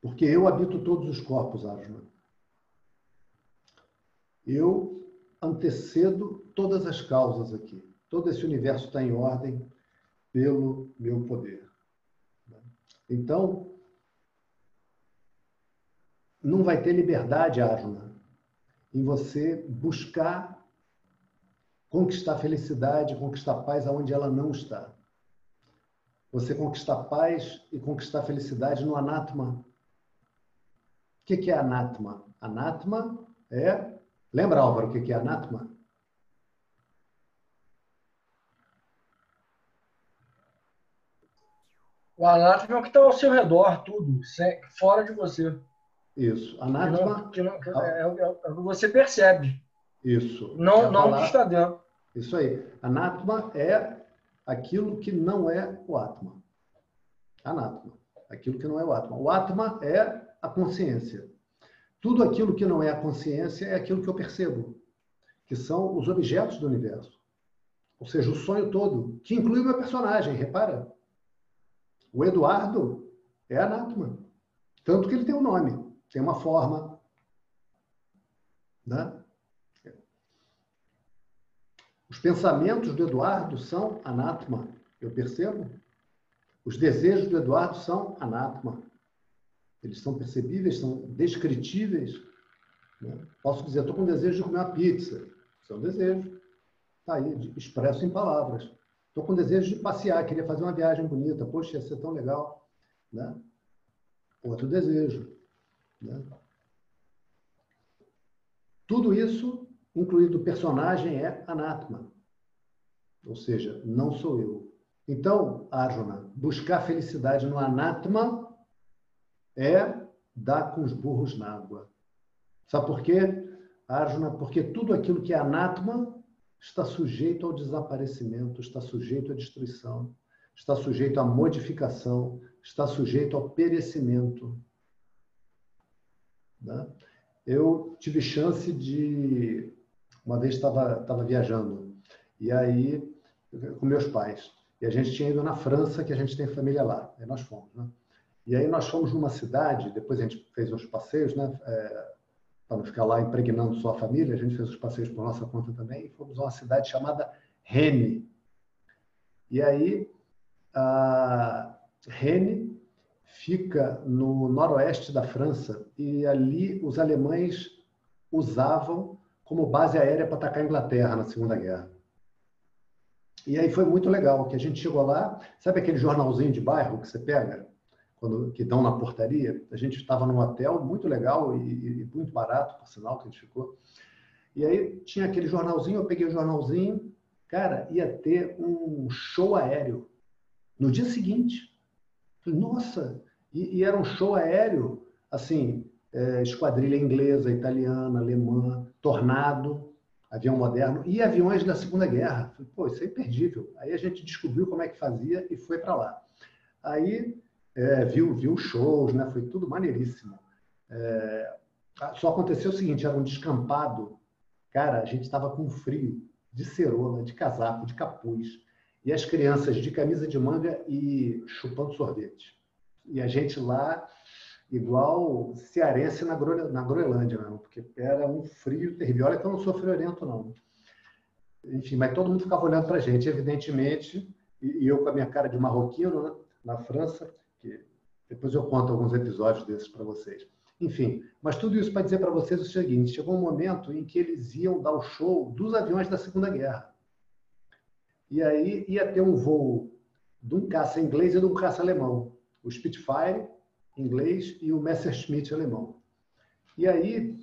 Porque eu habito todos os corpos, Arjuna. Eu antecedo todas as causas aqui. Todo esse universo está em ordem pelo meu poder. Então, não vai ter liberdade, Arjuna, em você buscar conquistar felicidade, conquistar paz aonde ela não está. Você conquistar paz e conquistar felicidade no anatma. O que é anatma? Anatma é. Lembra, Álvaro, o que é anatma? O anatma é o que está ao seu redor, tudo, fora de você. Isso. Anátema. Que não, que não, é, é, é, você percebe. Isso. Não, é não que está dentro. Isso aí. Anátema é aquilo que não é o Atma. Anátoma. Aquilo que não é o Atma. O Atma é a consciência. Tudo aquilo que não é a consciência é aquilo que eu percebo, que são os objetos do universo. Ou seja, o sonho todo, que inclui o meu personagem, repara. O Eduardo é anátoma. Tanto que ele tem um nome, tem uma forma. Né? Os pensamentos do Eduardo são anátoma, eu percebo. Os desejos do Eduardo são anátoma. Eles são percebíveis, são descritíveis. Né? Posso dizer, estou com desejo de comer uma pizza. Isso é um desejo. Está aí, expresso em palavras. Estou com desejo de passear, queria fazer uma viagem bonita. Poxa, ia ser tão legal. Né? Outro desejo. Né? Tudo isso incluído o personagem, é anátoma. Ou seja, não sou eu. Então, Arjuna, buscar felicidade no anátoma é dar com os burros na água. Sabe por quê, Arjuna? Porque tudo aquilo que é anátoma está sujeito ao desaparecimento, está sujeito à destruição, está sujeito à modificação, está sujeito ao perecimento. Né? Eu tive chance de uma vez estava viajando e aí com meus pais e a gente tinha ido na França que a gente tem família lá e nós fomos né? e aí nós fomos numa cidade depois a gente fez uns passeios né é, para não ficar lá impregnando só a família a gente fez os passeios por nossa conta também e fomos a uma cidade chamada Rennes e aí a Rennes fica no noroeste da França e ali os alemães usavam como base aérea para atacar a Inglaterra na Segunda Guerra. E aí foi muito legal, que a gente chegou lá, sabe aquele jornalzinho de bairro que você pega, quando, que dão na portaria? A gente estava num hotel muito legal e, e, muito barato, por sinal, que a gente ficou. E aí tinha aquele jornalzinho, eu peguei o jornalzinho, cara, ia ter um show aéreo no dia seguinte. Falei, nossa, e, e era um show aéreo, assim, é, esquadrilha inglesa, italiana, alemã, Tornado, avião moderno, e aviões da Segunda Guerra. Falei, Pô, isso é imperdível. Aí a gente descobriu como é que fazia e foi para lá. Aí é, viu, viu shows, né? foi tudo maneiríssimo. É, só aconteceu o seguinte, era um descampado. Cara, a gente estava com frio, de cerola, de casaco, de capuz. E as crianças de camisa de manga e chupando sorvete. E a gente lá igual cearense na, Groenlândia, mesmo, porque era um frio terrível. Olha que eu não sou friorento, não. Enfim, mas todo mundo ficava olhando para a gente, evidentemente, e, eu com a minha cara de marroquino, né, na França, que depois eu conto alguns episódios desses para vocês. Enfim, mas tudo isso para dizer para vocês o seguinte: chegou um momento em que eles iam dar o show dos aviões da Segunda Guerra. E aí ia ter um voo de um caça inglês e de um caça alemão. O Spitfire inglês e o Messerschmitt alemão. E aí,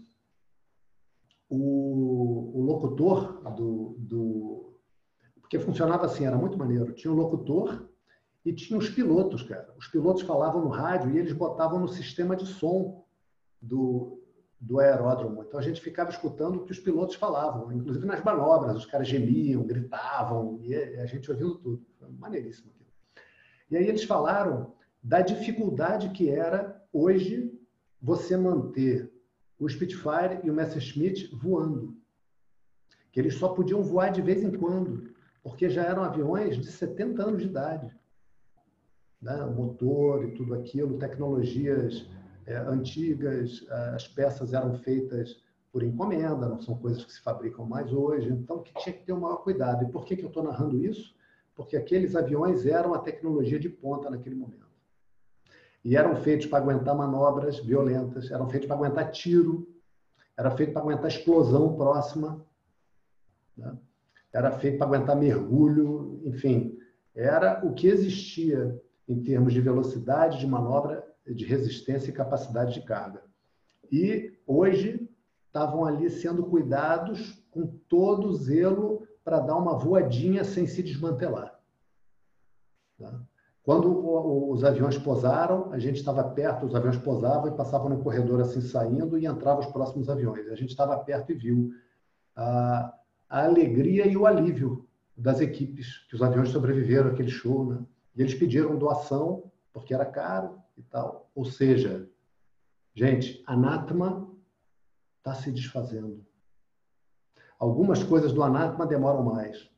o, o locutor do, do. Porque funcionava assim, era muito maneiro. Tinha o locutor e tinha os pilotos, cara. Os pilotos falavam no rádio e eles botavam no sistema de som do, do aeródromo. Então a gente ficava escutando o que os pilotos falavam, inclusive nas manobras, os caras gemiam, gritavam, e a gente ouvindo tudo. Foi maneiríssimo aquilo. E aí eles falaram da dificuldade que era hoje você manter o Spitfire e o Messerschmitt voando. Que eles só podiam voar de vez em quando, porque já eram aviões de 70 anos de idade. Né? O motor e tudo aquilo, tecnologias é, antigas, as peças eram feitas por encomenda, não são coisas que se fabricam mais hoje, então que tinha que ter o maior cuidado. E por que, que eu estou narrando isso? Porque aqueles aviões eram a tecnologia de ponta naquele momento e eram feitos para aguentar manobras violentas, eram feitos para aguentar tiro, era feito para aguentar explosão próxima, né? era feito para aguentar mergulho, enfim, era o que existia em termos de velocidade de manobra, de resistência e capacidade de carga. E hoje estavam ali sendo cuidados com todo zelo para dar uma voadinha sem se desmantelar. Tá? Quando os aviões posaram, a gente estava perto, os aviões posavam e passavam no corredor assim saindo e entravam os próximos aviões. A gente estava perto e viu a, a, alegria e o alívio das equipes, que os aviões sobreviveram àquele show. Né? E eles pediram doação porque era caro e tal. Ou seja, gente, anátema está se desfazendo. Algumas coisas do anátema demoram mais.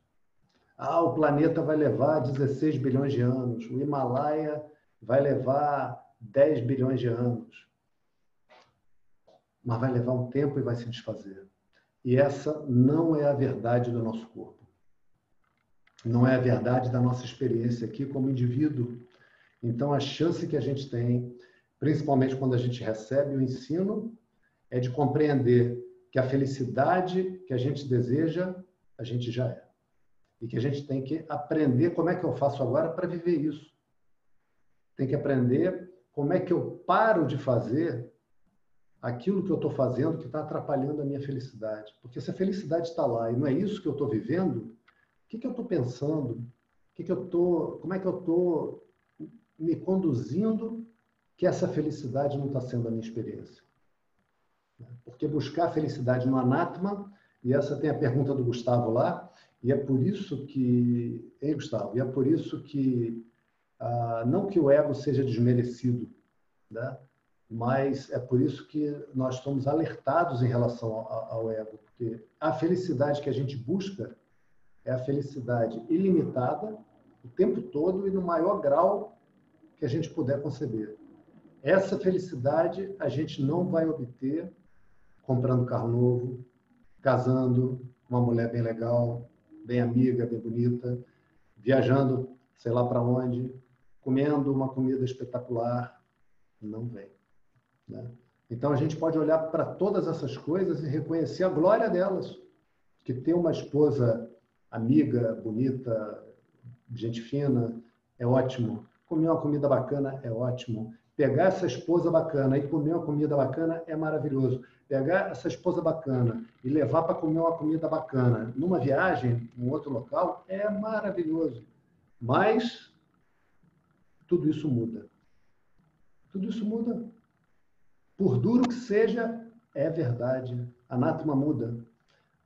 Ah, o planeta vai levar 16 bilhões de anos, o Himalaia vai levar 10 bilhões de anos. Mas vai levar um tempo e vai se desfazer. E essa não é a verdade do nosso corpo. Não é a verdade da nossa experiência aqui como indivíduo. Então, a chance que a gente tem, principalmente quando a gente recebe o ensino, é de compreender que a felicidade que a gente deseja, a gente já é. E que a gente tem que aprender como é que eu faço agora para viver isso. Tem que aprender como é que eu paro de fazer aquilo que eu estou fazendo que está atrapalhando a minha felicidade. Porque se a felicidade está lá e não é isso que eu estou vivendo, o que, que eu estou pensando? O que, que eu tô, como é que eu estou me conduzindo que essa felicidade não está sendo a minha experiência? Porque buscar felicidade no anátema, e essa tem a pergunta do Gustavo lá, e é por isso que, hein, Gustavo? E é por isso que, ah, não que o ego seja desmerecido, né? mas é por isso que nós somos alertados em relação ao, ao ego, porque a felicidade que a gente busca é a felicidade ilimitada, o tempo todo e no maior grau que a gente puder conceber. Essa felicidade a gente não vai obter comprando carro novo, casando, uma mulher bem legal, bem amiga, bem bonita, viajando, sei lá para onde, comendo uma comida espetacular, não vem. Né? Então a gente pode olhar para todas essas coisas e reconhecer a glória delas, que ter uma esposa amiga, bonita, gente fina, é ótimo. Comer uma comida bacana é ótimo. Pegar essa esposa bacana e comer uma comida bacana é maravilhoso pegar essa esposa bacana e levar para comer uma comida bacana numa viagem, em outro local, é maravilhoso. Mas tudo isso muda. Tudo isso muda. Por duro que seja, é verdade. A anátema muda.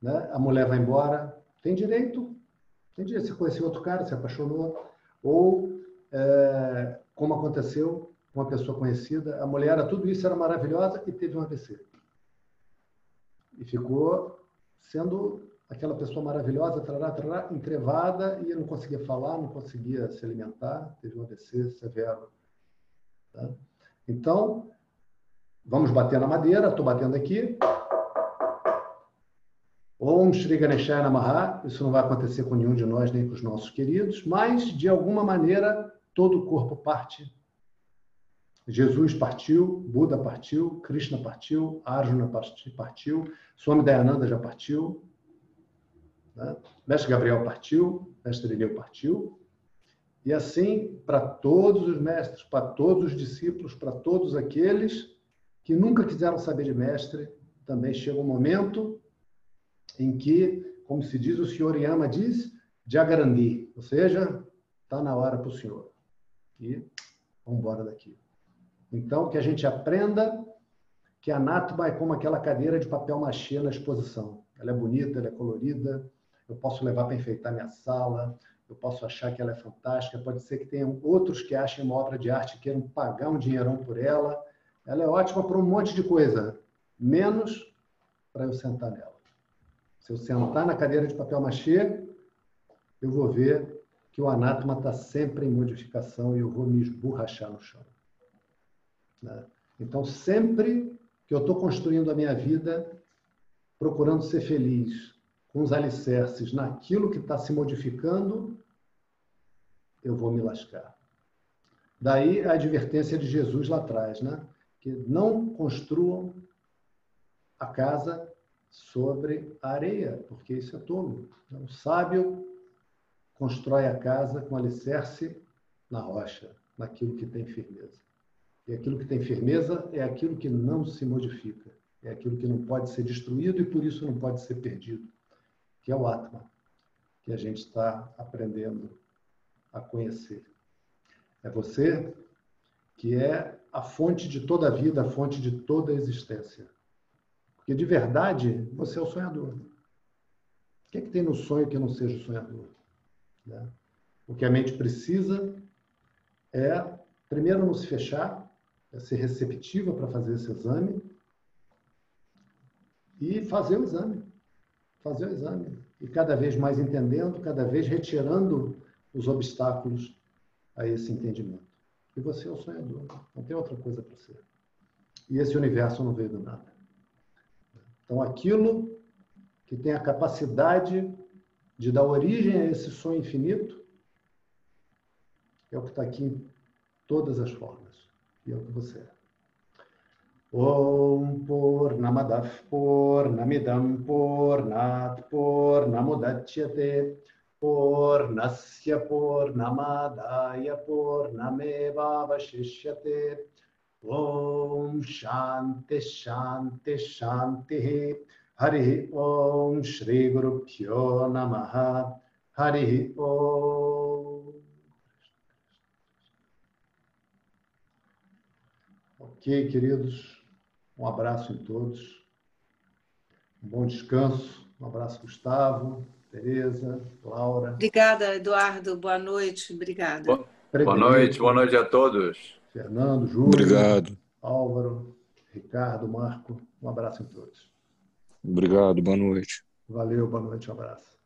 Né? A mulher vai embora, tem direito. Tem direito. Você conheceu outro cara, se apaixonou. Ou, é, como aconteceu com uma pessoa conhecida, a mulher era tudo isso, era maravilhosa e teve um AVC e ficou sendo aquela pessoa maravilhosa, trará, trará, entrevada e não conseguia falar, não conseguia se alimentar, teve um AVC severo. Tá? Então, vamos bater na madeira, estou batendo aqui. Om Shri Ganeshaya Namaha, isso não vai acontecer com nenhum de nós, nem com os nossos queridos, mas, de alguma maneira, todo o corpo parte Jesus partiu, Buda partiu, Krishna partiu, Arjuna partiu, Swami Dayananda já partiu, né? Mestre Gabriel partiu, Mestre Irineu partiu, e assim para todos os mestres, para todos os discípulos, para todos aqueles que nunca quiseram saber de mestre, também chega um momento em que, como se diz, o senhor Yama diz, Jagarandi, ou seja, está na hora para o senhor. E vamos embora daqui. Então, que a gente aprenda que a Natma é como aquela cadeira de papel machê na exposição. Ela é bonita, ela é colorida, eu posso levar para enfeitar minha sala, eu posso achar que ela é fantástica, pode ser que tenham outros que achem uma obra de arte e queiram pagar um dinheirão por ela. Ela é ótima para um monte de coisa, menos para eu sentar nela. Se eu sentar na cadeira de papel machê, eu vou ver que o anátoma está sempre em modificação e eu vou me esborrachar no chão. Né? Então, sempre que eu estou construindo a minha vida, procurando ser feliz, com os alicerces naquilo que está se modificando, eu vou me lascar. Daí a advertência de Jesus lá atrás, né? Que não construam a casa sobre a areia, porque isso é tolo. Então, o sábio constrói a casa com alicerce na rocha, naquilo que tem firmeza. E aquilo que tem firmeza é aquilo que não se modifica, é aquilo que não pode ser destruído e por isso não pode ser perdido, que é o Atma, que a gente está aprendendo a conhecer. É você que é a fonte de toda a vida, a fonte de toda a existência. Porque de verdade, você é o sonhador. O que é que tem no sonho que não seja o sonhador? Né? O que a mente precisa é Primeiro, não se fechar, é ser receptiva para fazer esse exame e fazer o exame. Fazer o exame. E cada vez mais entendendo, cada vez retirando os obstáculos a esse entendimento. E você é o sonhador, não tem outra coisa para ser. E esse universo não veio do nada. Então, aquilo que tem a capacidade de dar origem a esse sonho infinito é o que está aqui em todas as formas. E é o que você é. Om Purnamadav Purnamidam Purnat Purnamudachyate Purnasya Purnamadaya Purnamevavashishyate Om Shanti Shanti Shanti Hari Om Shri Guru Pyo Namaha Hari Om Ok, queridos. Um abraço em todos. Um bom descanso. Um abraço, Gustavo, Tereza, Laura. Obrigada, Eduardo. Boa noite. Obrigada. Boa, boa noite, boa noite a todos. Fernando, Júlio. Obrigado. Álvaro, Ricardo, Marco. Um abraço em todos. Obrigado, boa noite. Valeu, boa noite, um abraço.